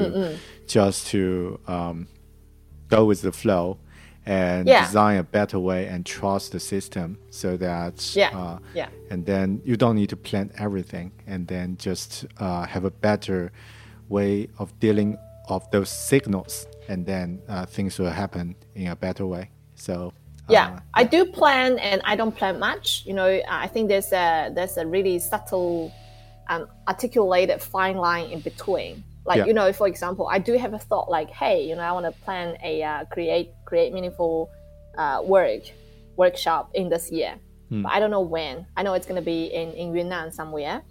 just to um, go with the flow and Yeah. design a better way and trust the system so that Yeah, uh, yeah. and then you don't need to plan everything and then just uh, have a better way of dealing of those signals and then uh, things will happen in a better way. So yeah uh, i do plan and i don't plan much. You know i think there's a there's a really subtle um, articulated fine line in between like Yeah. you know for example i do have a thought like hey you know i want to plan a uh, create create meaningful uh, work workshop in this year Hmm. but i don't know when i know it's going to be in in yunnan somewhere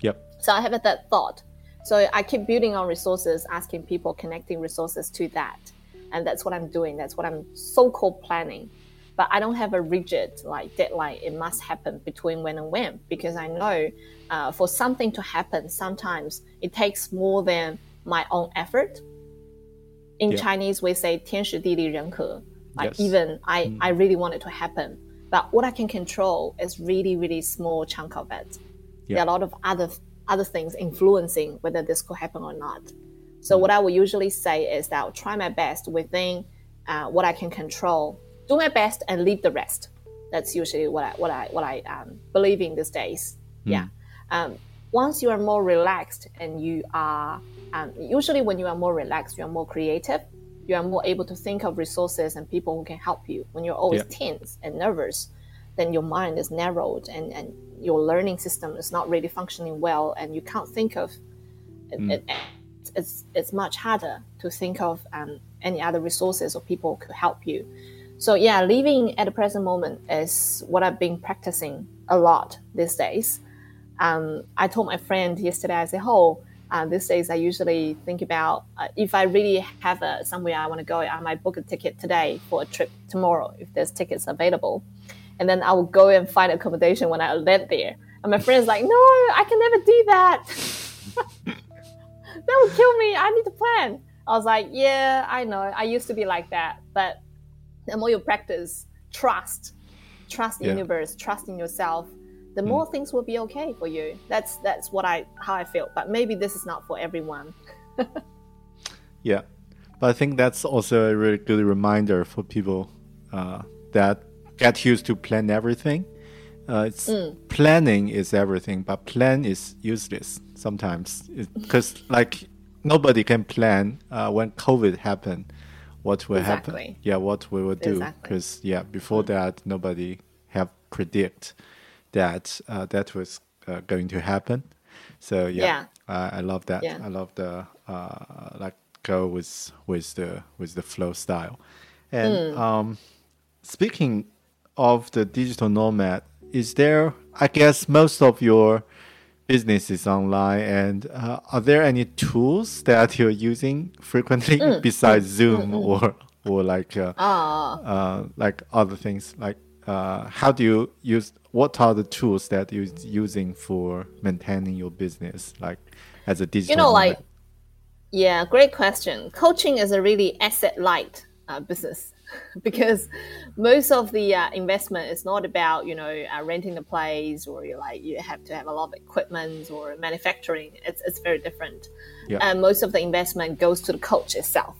yep so I have that thought. So I keep building on resources, asking people, connecting resources to that. And that's what I'm doing. That's what I'm so called planning But I don't have a rigid like deadline. It must happen between when and when because I know uh, for something to happen, sometimes it takes more than my own effort. In Yeah. Chinese, we say 天时地利人和. Like Yes. even I, I really want it to happen. But what I can control is really, really small chunk of it there are a lot of other other things influencing whether this could happen or not. So what I would usually say is that I'll try my best within uh, what I can control, do my best, and leave the rest. That's usually what I what I what I um, believe in these days. Yeah. Um, once you are more relaxed and you are um, usually when you are more relaxed, you are more creative. You are more able to think of resources and people who can help you. When you're always Yeah. tense and nervous, then your mind is narrowed and, and your learning system is not really functioning well and you can't think of it, it, it's, it's much harder to think of um, any other resources or people could help you so yeah living at the present moment is what i've been practicing a lot these days um, i told my friend yesterday i said oh uh, these days i usually think about uh, if i really have a, somewhere i want to go i might book a ticket today for a trip tomorrow if there's tickets available and then I will go and find accommodation when I land there. And my friend's like, "No, I can never do that. that would kill me. I need to plan." I was like, "Yeah, I know. I used to be like that, but the more you practice trust, trust the Yeah. universe, trust in yourself, the more things will be okay for you. That's that's what I how I feel. But maybe this is not for everyone. Yeah, but I think that's also a really good reminder for people uh, that get used to plan everything. Uh, it's planning is everything, but plan is useless sometimes because like nobody can plan uh, when COVID happened. What will happen? Yeah, what we will do? Exactly. Because yeah, before that nobody have predict that uh, that was uh, going to happen. So yeah, Yeah. Uh, I love that. Yeah. I love the uh, like go with with the with the flow style. And Hmm. um, speaking of the digital nomad, is there? I guess most of your business is online, and uh, are there any tools that you're using frequently Hmm. besides Zoom or or like uh, Ah. uh, like other things? Like uh, how do you use? What are the tools that you're using for maintaining your business, like as a digital? you know, like, yeah, great question. Coaching is a really asset light uh, business because most of the uh, investment is not about you know uh, renting the place or you like you have to have a lot of equipment or manufacturing. It's it's very different. Yeah. And most of the investment goes to the coach itself.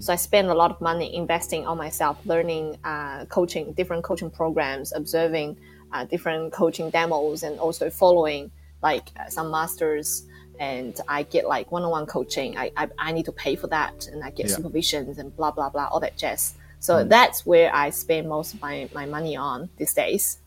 So I spend a lot of money investing on myself, learning uh, coaching, different coaching programs, observing uh, different coaching demos, and also following like uh, some masters. And I get like one-on-one coaching. I, I, I need to pay for that, and I get Yeah. supervisions and blah blah blah, all that jazz. So that's where I spend most of my, my money on these days.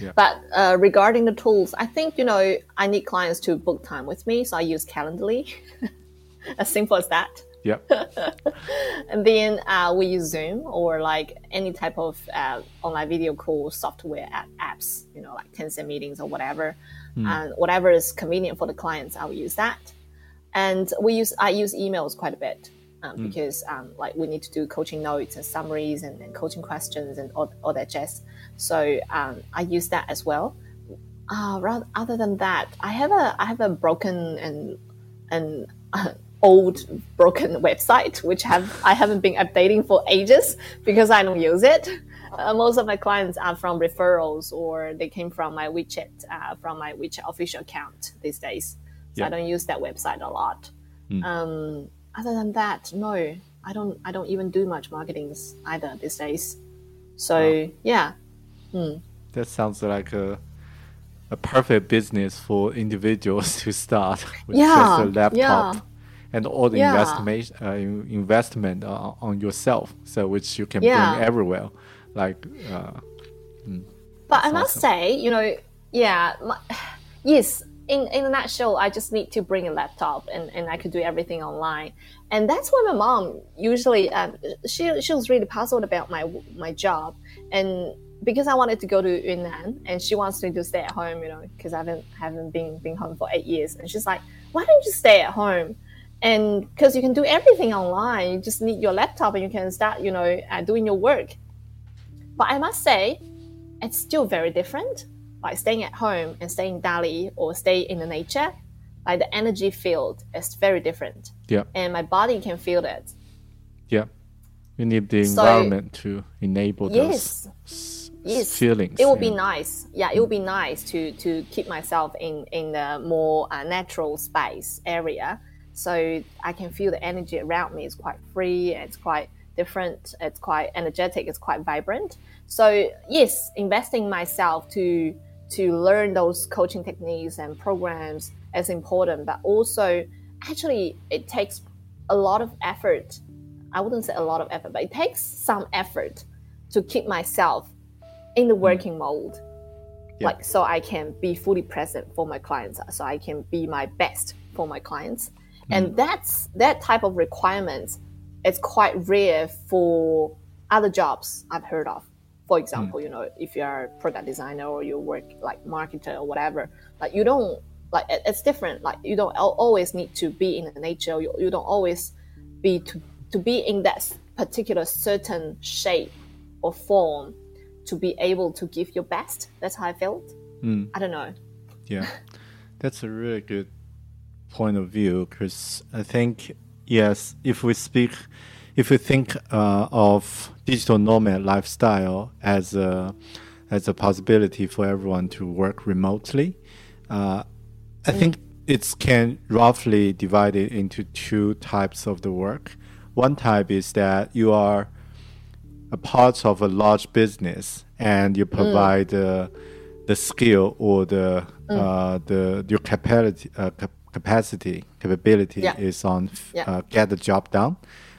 Yeah. But uh, regarding the tools, I think you know I need clients to book time with me, so I use Calendly. as simple as that. Yep. And then uh, we use Zoom or like any type of uh, online video call software apps, you know, like Tencent meetings or whatever. And whatever is convenient for the clients, I will use that. And we use I use emails quite a bit um, because um, like we need to do coaching notes and summaries and, and coaching questions and all, all that jazz. So um, I use that as well. Uh, rather, other than that, I have a I have a broken and and old broken website which have I haven't been updating for ages because I don't use it. Uh, most of my clients are from referrals or they came from my WeChat uh, from my WeChat official account these days. So Yeah. I don't use that website a lot. Um, other than that, no, I don't. I don't even do much marketing either these days. So yeah, That sounds like a a perfect business for individuals to start with Yeah, just a laptop yeah. And all the Yeah. investment uh, investment uh, on yourself, so which you can Yeah. bring everywhere. Like uh, But I must say, you know, yeah, my, yes. In in a nutshell, I just need to bring a laptop and, and I could do everything online. And that's why my mom usually um, she she was really puzzled about my my job and because I wanted to go to Yunnan and she wants me to stay at home, you know, because I haven't haven't been been home for eight years. And she's like, why don't you stay at home? And because you can do everything online, you just need your laptop and you can start, you know, uh, doing your work. But I must say, it's still very different. Like staying at home and staying in Dali or stay in the nature, like the energy field is very different, yeah, and my body can feel that yeah, you need the So- environment to enable Yes, those yes. feelings. It would be nice. Yeah, it would be nice to to keep myself in in the more uh, natural space area, so I can feel the energy around me is quite free. It's quite different. It's quite energetic. It's quite vibrant. So yes, investing myself to to learn those coaching techniques and programs is important, but also actually it takes a lot of effort. I wouldn't say a lot of effort, but it takes some effort to keep myself in the mm. working mode Yeah. like so i can be fully present for my clients so i can be my best for my clients and mm. that's that type of requirements is quite rare for other jobs i've heard of. For example mm. you know if you're a product designer or you work like marketer or whatever like you don't like it's different. Like you don't always need to be in the nature. You, you don't always be to to be in that particular certain shape or form to be able to give your best. That's how I felt. Mm. I don't know. Yeah, that's a really good point of view because I think yes, if we speak, if we think uh, of digital nomad lifestyle as a as a possibility for everyone to work remotely, uh, I think it can roughly divide it into two types of the work. One type is that you are a part of a large business and you provide uh, the skill or the uh, the your capacity uh, capacity capability Yeah. is on Yeah. uh, get the job done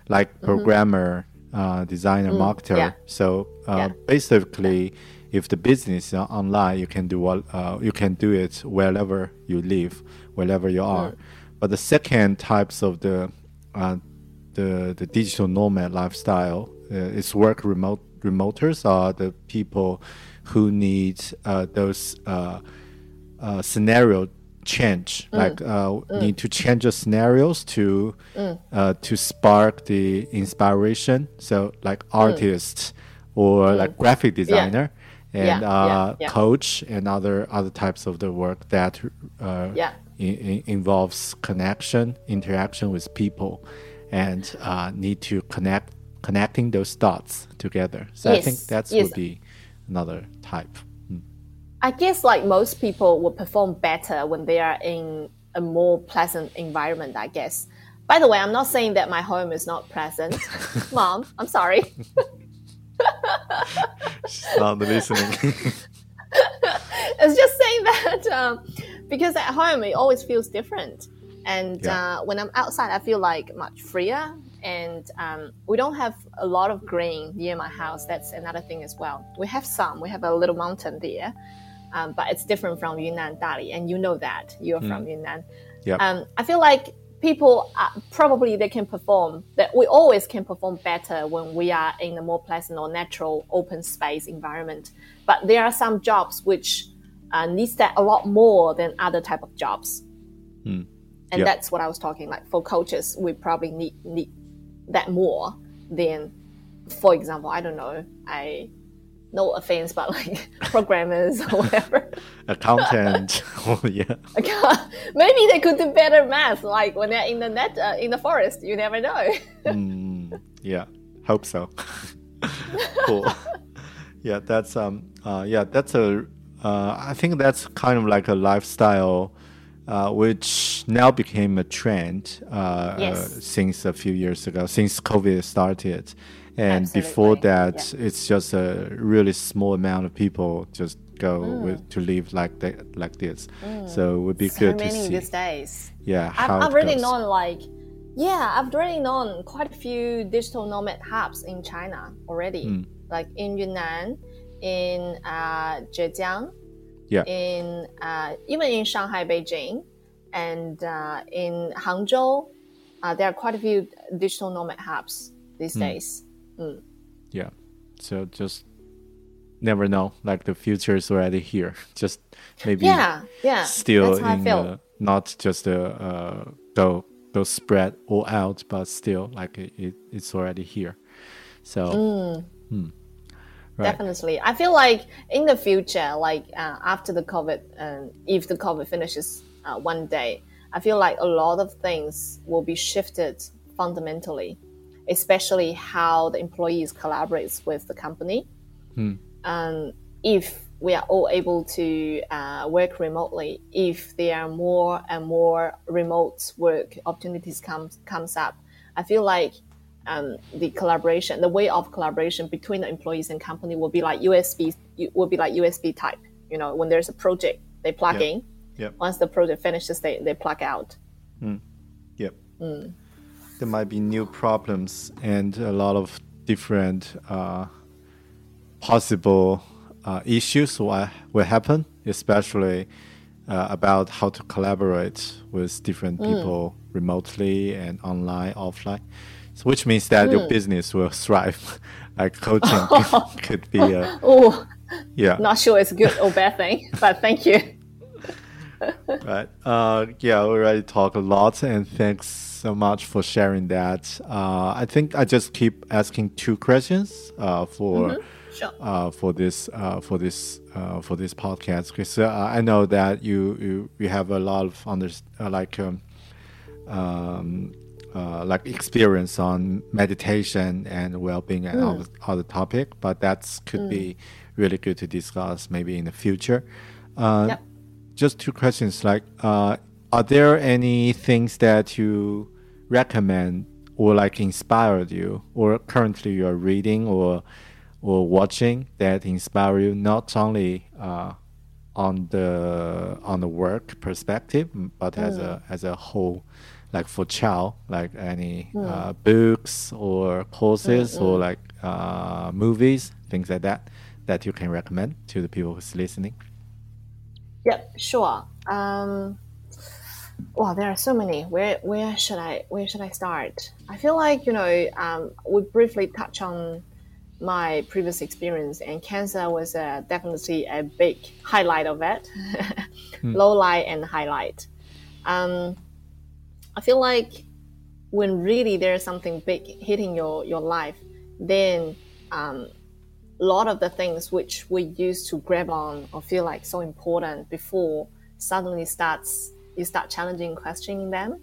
like programmer uh, designer marketer Yeah. so uh, basically if the business is online you can do what uh, you can do it wherever you live wherever you are but the second types of the uh, the the digital nomad lifestyle uh, is work remote remoters are the people who need uh, those uh, uh, scenario change. Like uh, need to change the scenarios to uh, to spark the inspiration. So like artists or like graphic designer and Yeah, yeah, uh, yeah. coach and other other types of the work that uh, Yeah. in, in, involves connection, interaction with people, and uh, need to connect connecting those dots together. So I think Yes, that yes. would be another type. I guess like most people will perform better when they are in a more pleasant environment, I guess. By the way, I'm not saying that my home is not pleasant. Mom, I'm sorry. She's not listening. it's just saying that um, because at home it always feels different and Yeah. uh, when i'm outside i feel like much freer and um, we don't have a lot of green near my house that's another thing as well we have some we have a little mountain there um, but it's different from Yunnan, Dali, and you know that you're from Yunnan. Yep. Um, I feel like people uh, probably they can perform that we always can perform better when we are in a more pleasant or natural open space environment. But there are some jobs which uh, needs that a lot more than other type of jobs. And Yep. that's what I was talking like for coaches, we probably need need that more than, for example, I don't know, I no offense, but like programmers or whatever. Accountant. oh yeah. Maybe they could do better math, like when they're in the net uh, in the forest. You never know. Mm, yeah. Hope so. cool. yeah, that's um uh yeah, that's a uh I think that's kind of like a lifestyle uh, which now became a trend uh, Yes. uh, since a few years ago, since COVID started. And Absolutely, before that, yeah. it's just a really small amount of people just go Mm. with, to live like that, like this. So it would be so good to many see. these days. Yeah, I've, I've really goes. known like, yeah, I've really known quite a few digital nomad hubs in China already, Mm. like in Yunnan, in uh, Zhejiang, Yeah. in uh, even in Shanghai, Beijing, and uh, in Hangzhou. Uh, there are quite a few digital nomad hubs these Mm. days. Yeah. So just never know. Like the future is already here. Just maybe Yeah, yeah. still that's how I in feel. not just uh, uh go go spread all out, but still like it, it it's already here. So hmm. right. Definitely. I feel like in the future, like uh, after the COVID, um, if the COVID finishes uh, one day, I feel like a lot of things will be shifted fundamentally, especially how the employees collaborates with the company. Um, if we are all able to uh, work remotely, if there are more and more remote work opportunities comes comes up, I feel like um, the collaboration, the way of collaboration between the employees and company will be like USB, will be like USB type. You know, when there's a project, they plug Yeah. in. Yep. Once the project finishes, they, they plug out. Yep. There might be new problems and a lot of different uh, possible uh, issues will, will happen, especially uh, about how to collaborate with different people remotely and online, offline. So, which means that your business will thrive. like coaching could, could be a Oh, yeah. not sure it's a good or bad thing, but thank you. Right. Uh, yeah, we already talked a lot, and thanks so much for sharing that. Uh, I think I just keep asking two questions uh, for Sure. uh, for this uh, for this uh, for this podcast because uh, I know that you you, you have a lot of under like um, um, uh, like experience on meditation and well-being and other, other topic, but that could be really good to discuss maybe in the future. Uh, Yep. Just two questions. Like, uh, are there any things that you recommend or like inspired you, or currently you are reading or or watching that inspire you not only uh, on the on the work perspective, but as a as a whole, like for child, like any uh, books or courses or like uh, movies, things like that, that you can recommend to the people who's listening. Yep, sure. Um, well, there are so many. Where where should I where should I start? I feel like you know um, we briefly touch on my previous experience, and cancer was uh, definitely a big highlight of it. Low light and highlight. Um, I feel like when really there's something big hitting your your life, then um, a lot of the things which we used to grab on or feel like so important before suddenly starts you start challenging questioning them.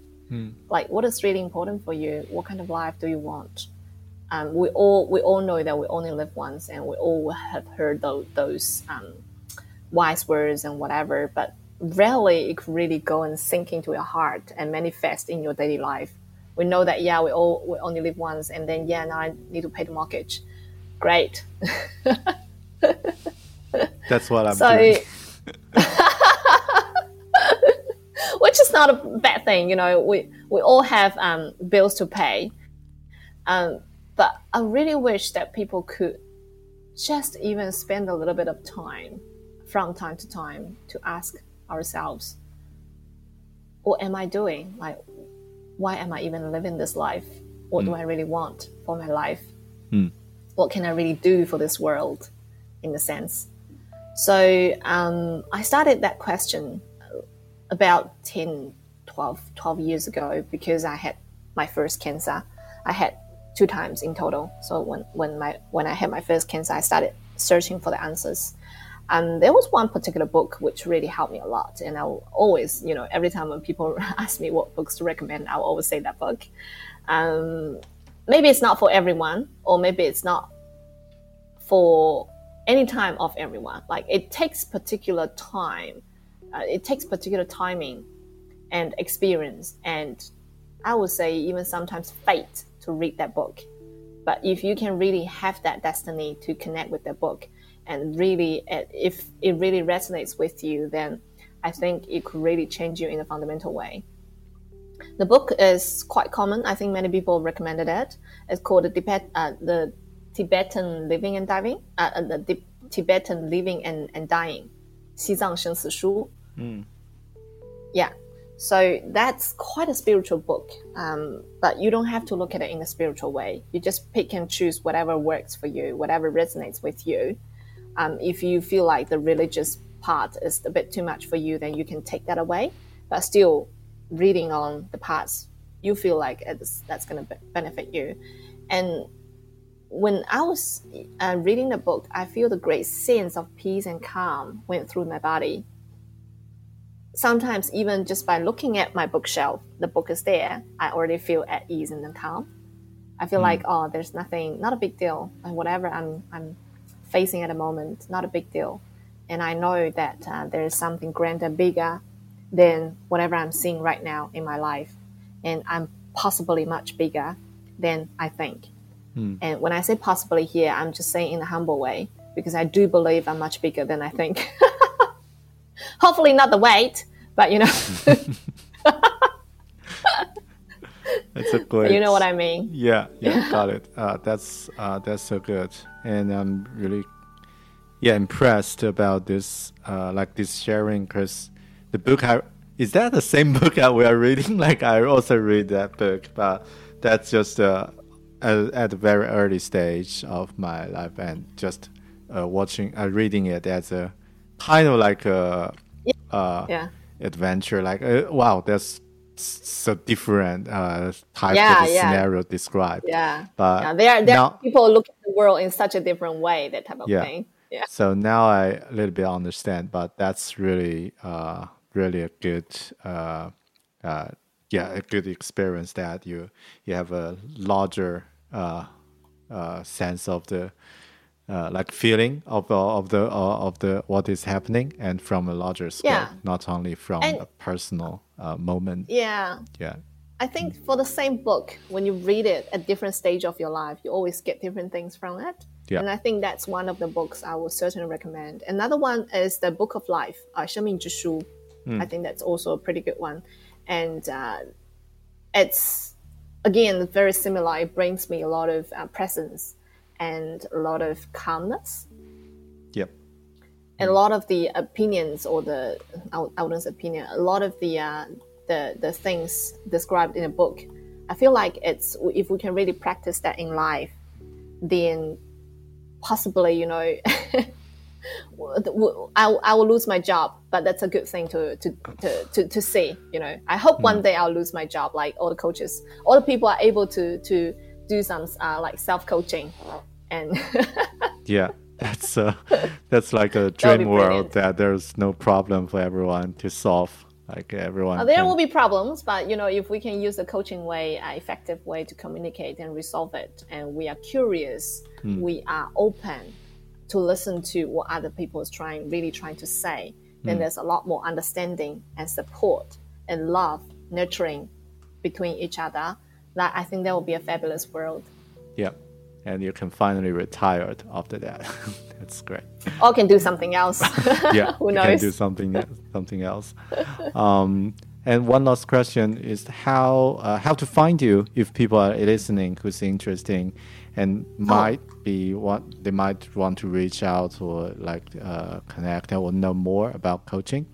Like what is really important for you? What kind of life do you want? Um, we all we all know that we only live once and we all have heard those, those um, wise words and whatever but rarely it could really go and sink into your heart and manifest in your daily life. We know that yeah we all we only live once and then yeah now i need to pay the mortgage. Great. That's what I'm so doing. which is not a bad thing you know we we all have um, bills to pay um, but i really wish that people could just even spend a little bit of time from time to time to ask ourselves, what am I doing? Like, why am I even living this life? What do I really want for my life? What can I really do for this world, in a sense? So um, I started that question about 10, 12, 12 years ago because I had my first cancer. I had two times in total. So when, when my when I had my first cancer, I started searching for the answers. And there was one particular book which really helped me a lot. And I will always, you know, every time when people ask me what books to recommend, I will always say that book. Um, maybe it's not for everyone, or maybe it's not for any time of everyone. Like it takes particular time, uh, it takes particular timing and experience, and I would say even sometimes fate to read that book. But if you can really have that destiny to connect with the book, and really, uh, if it really resonates with you, then I think it could really change you in a fundamental way. The book is quite common. I think many people recommended it. It's called the, Tibet, uh, the Tibetan Living and Dying, uh, uh, the Tib- Tibetan Living and, and Dying, 西藏生死书. yeah. So that's quite a spiritual book, um, but you don't have to look at it in a spiritual way. You just pick and choose whatever works for you, whatever resonates with you. Um, if you feel like the religious part is a bit too much for you, then you can take that away. But still, reading on the parts you feel like that's going to be- benefit you. And when I was uh, reading the book, I feel the great sense of peace and calm went through my body. Sometimes, even just by looking at my bookshelf, the book is there, I already feel at ease and calm. I feel like, oh, there's nothing, not a big deal, and whatever I'm, I'm facing at the moment, not a big deal. And I know that uh, there is something grander, bigger than whatever I'm seeing right now in my life. And I'm possibly much bigger than I think. And when I say possibly here, I'm just saying in a humble way because I do believe I'm much bigger than I think. Hopefully, not the weight, but you know, That's a great. you know what I mean. Yeah, yeah, got it. Uh, that's uh, that's so good, and I'm really, yeah, impressed about this, uh, like this sharing, because the book I is that the same book that we are reading? Like I also read that book, but that's just uh, at, at a very early stage of my life, and just uh, watching, uh, reading it as a kind of like a, uh, Yeah. adventure. Like uh, wow, that's so different uh, type Yeah, of yeah. scenario described. Yeah. But yeah. There, are- there now- are people look at the world in such a different way, that type of Yeah. thing. Yeah. So now I a little bit understand, but that's really, uh, really a good, uh, uh, yeah, a good experience that you you have a larger uh, uh, sense of the uh, like feeling of the of the uh, of the what is happening, and from a larger scope, Yeah. not only from And- a personal uh, moment. Yeah. Yeah, I think for the same book, when you read it at different stage of your life, you always get different things from it. Yeah. And I think that's one of the books I would certainly recommend. Another one is the Book of Life, uh, 生命之书. I think that's also a pretty good one. And uh, it's, again, very similar. It brings me a lot of uh, presence and a lot of calmness yep, and a lot of the opinions or the I would- I wouldn't say opinion, a lot of the uh, the the things described in a book, I feel like it's if we can really practice that in life, then possibly you know. I, I will lose my job, but that's a good thing to to, to, to, to see. You know, I hope one day I'll lose my job. Like all the coaches, all the people are able to to do some uh, like self coaching, and yeah. That's uh, that's like a dream world that there's no problem for everyone to solve. Like everyone. Uh, there can- will be problems, but you know, if we can use the coaching way, uh, effective way to communicate and resolve it, and we are curious, we are open to listen to what other people is trying, really trying to say, then there's a lot more understanding and support and love, nurturing between each other. That I think that will be a fabulous world. Yeah. And you can finally retire after that. That's great. Or can do something else. Yeah. Who you can knows? do something something else. Um, and one last question is how uh, how to find you if people are listening who's interesting and might be what they might want to reach out or like uh, connect or know more about coaching.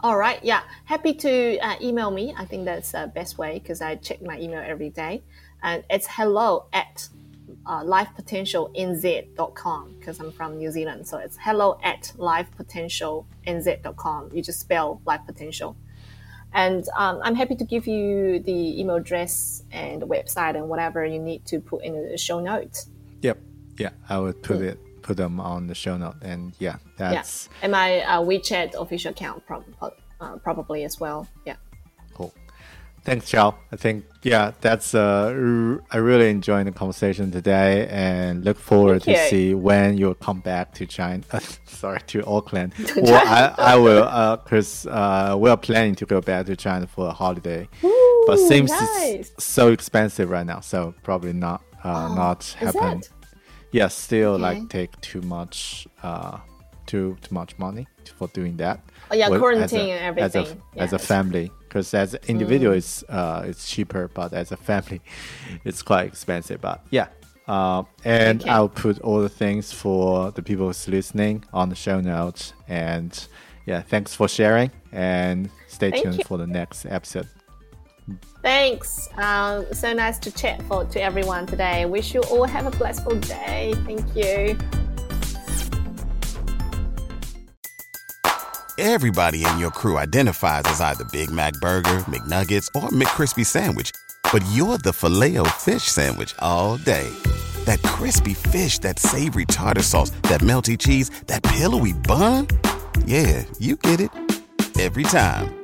All right. Yeah. Happy to uh, email me. I think that's the best way because I check my email every day. And it's hello at uh, lifepotentialnz.com because I'm from New Zealand. So it's hello at lifepotentialnz.com. You just spell life potential. And um, I'm happy to give you the email address and the website and whatever you need to put in the show notes. Yep. Yeah. I would put it put them on the show note. And yeah, that's yeah. and my uh, WeChat official account prob- uh, probably as well. Yeah. Cool. Thanks, Ciao. I think yeah, that's uh, I really enjoyed the conversation today, and look forward Thank to you. see when you come back to China. sorry, to Auckland. well, I, I will because uh, we are planning to go back to China for a holiday, but seems nice. so expensive right now, so probably not uh, not Is happen. it? Yeah, still Okay. like take too much uh too too much money for doing that. Oh, yeah, quarantine and As a, everything. as a family, because as an individual, it's uh it's cheaper, but as a family, it's quite expensive. But yeah. Uh, and Okay. I'll put all the things for the people who's listening on the show notes. And yeah, thanks for sharing and stay Thank tuned you. for the next episode. Thanks. Um, so nice to chat for to everyone today. Wish you all have a blissful day. Thank you. Everybody in your crew identifies as either Big Mac Burger, McNuggets, or McCrispy Sandwich. But you're the filet fish Sandwich all day. That crispy fish, that savory tartar sauce, that melty cheese, that pillowy bun. Yeah, you get it. Every time.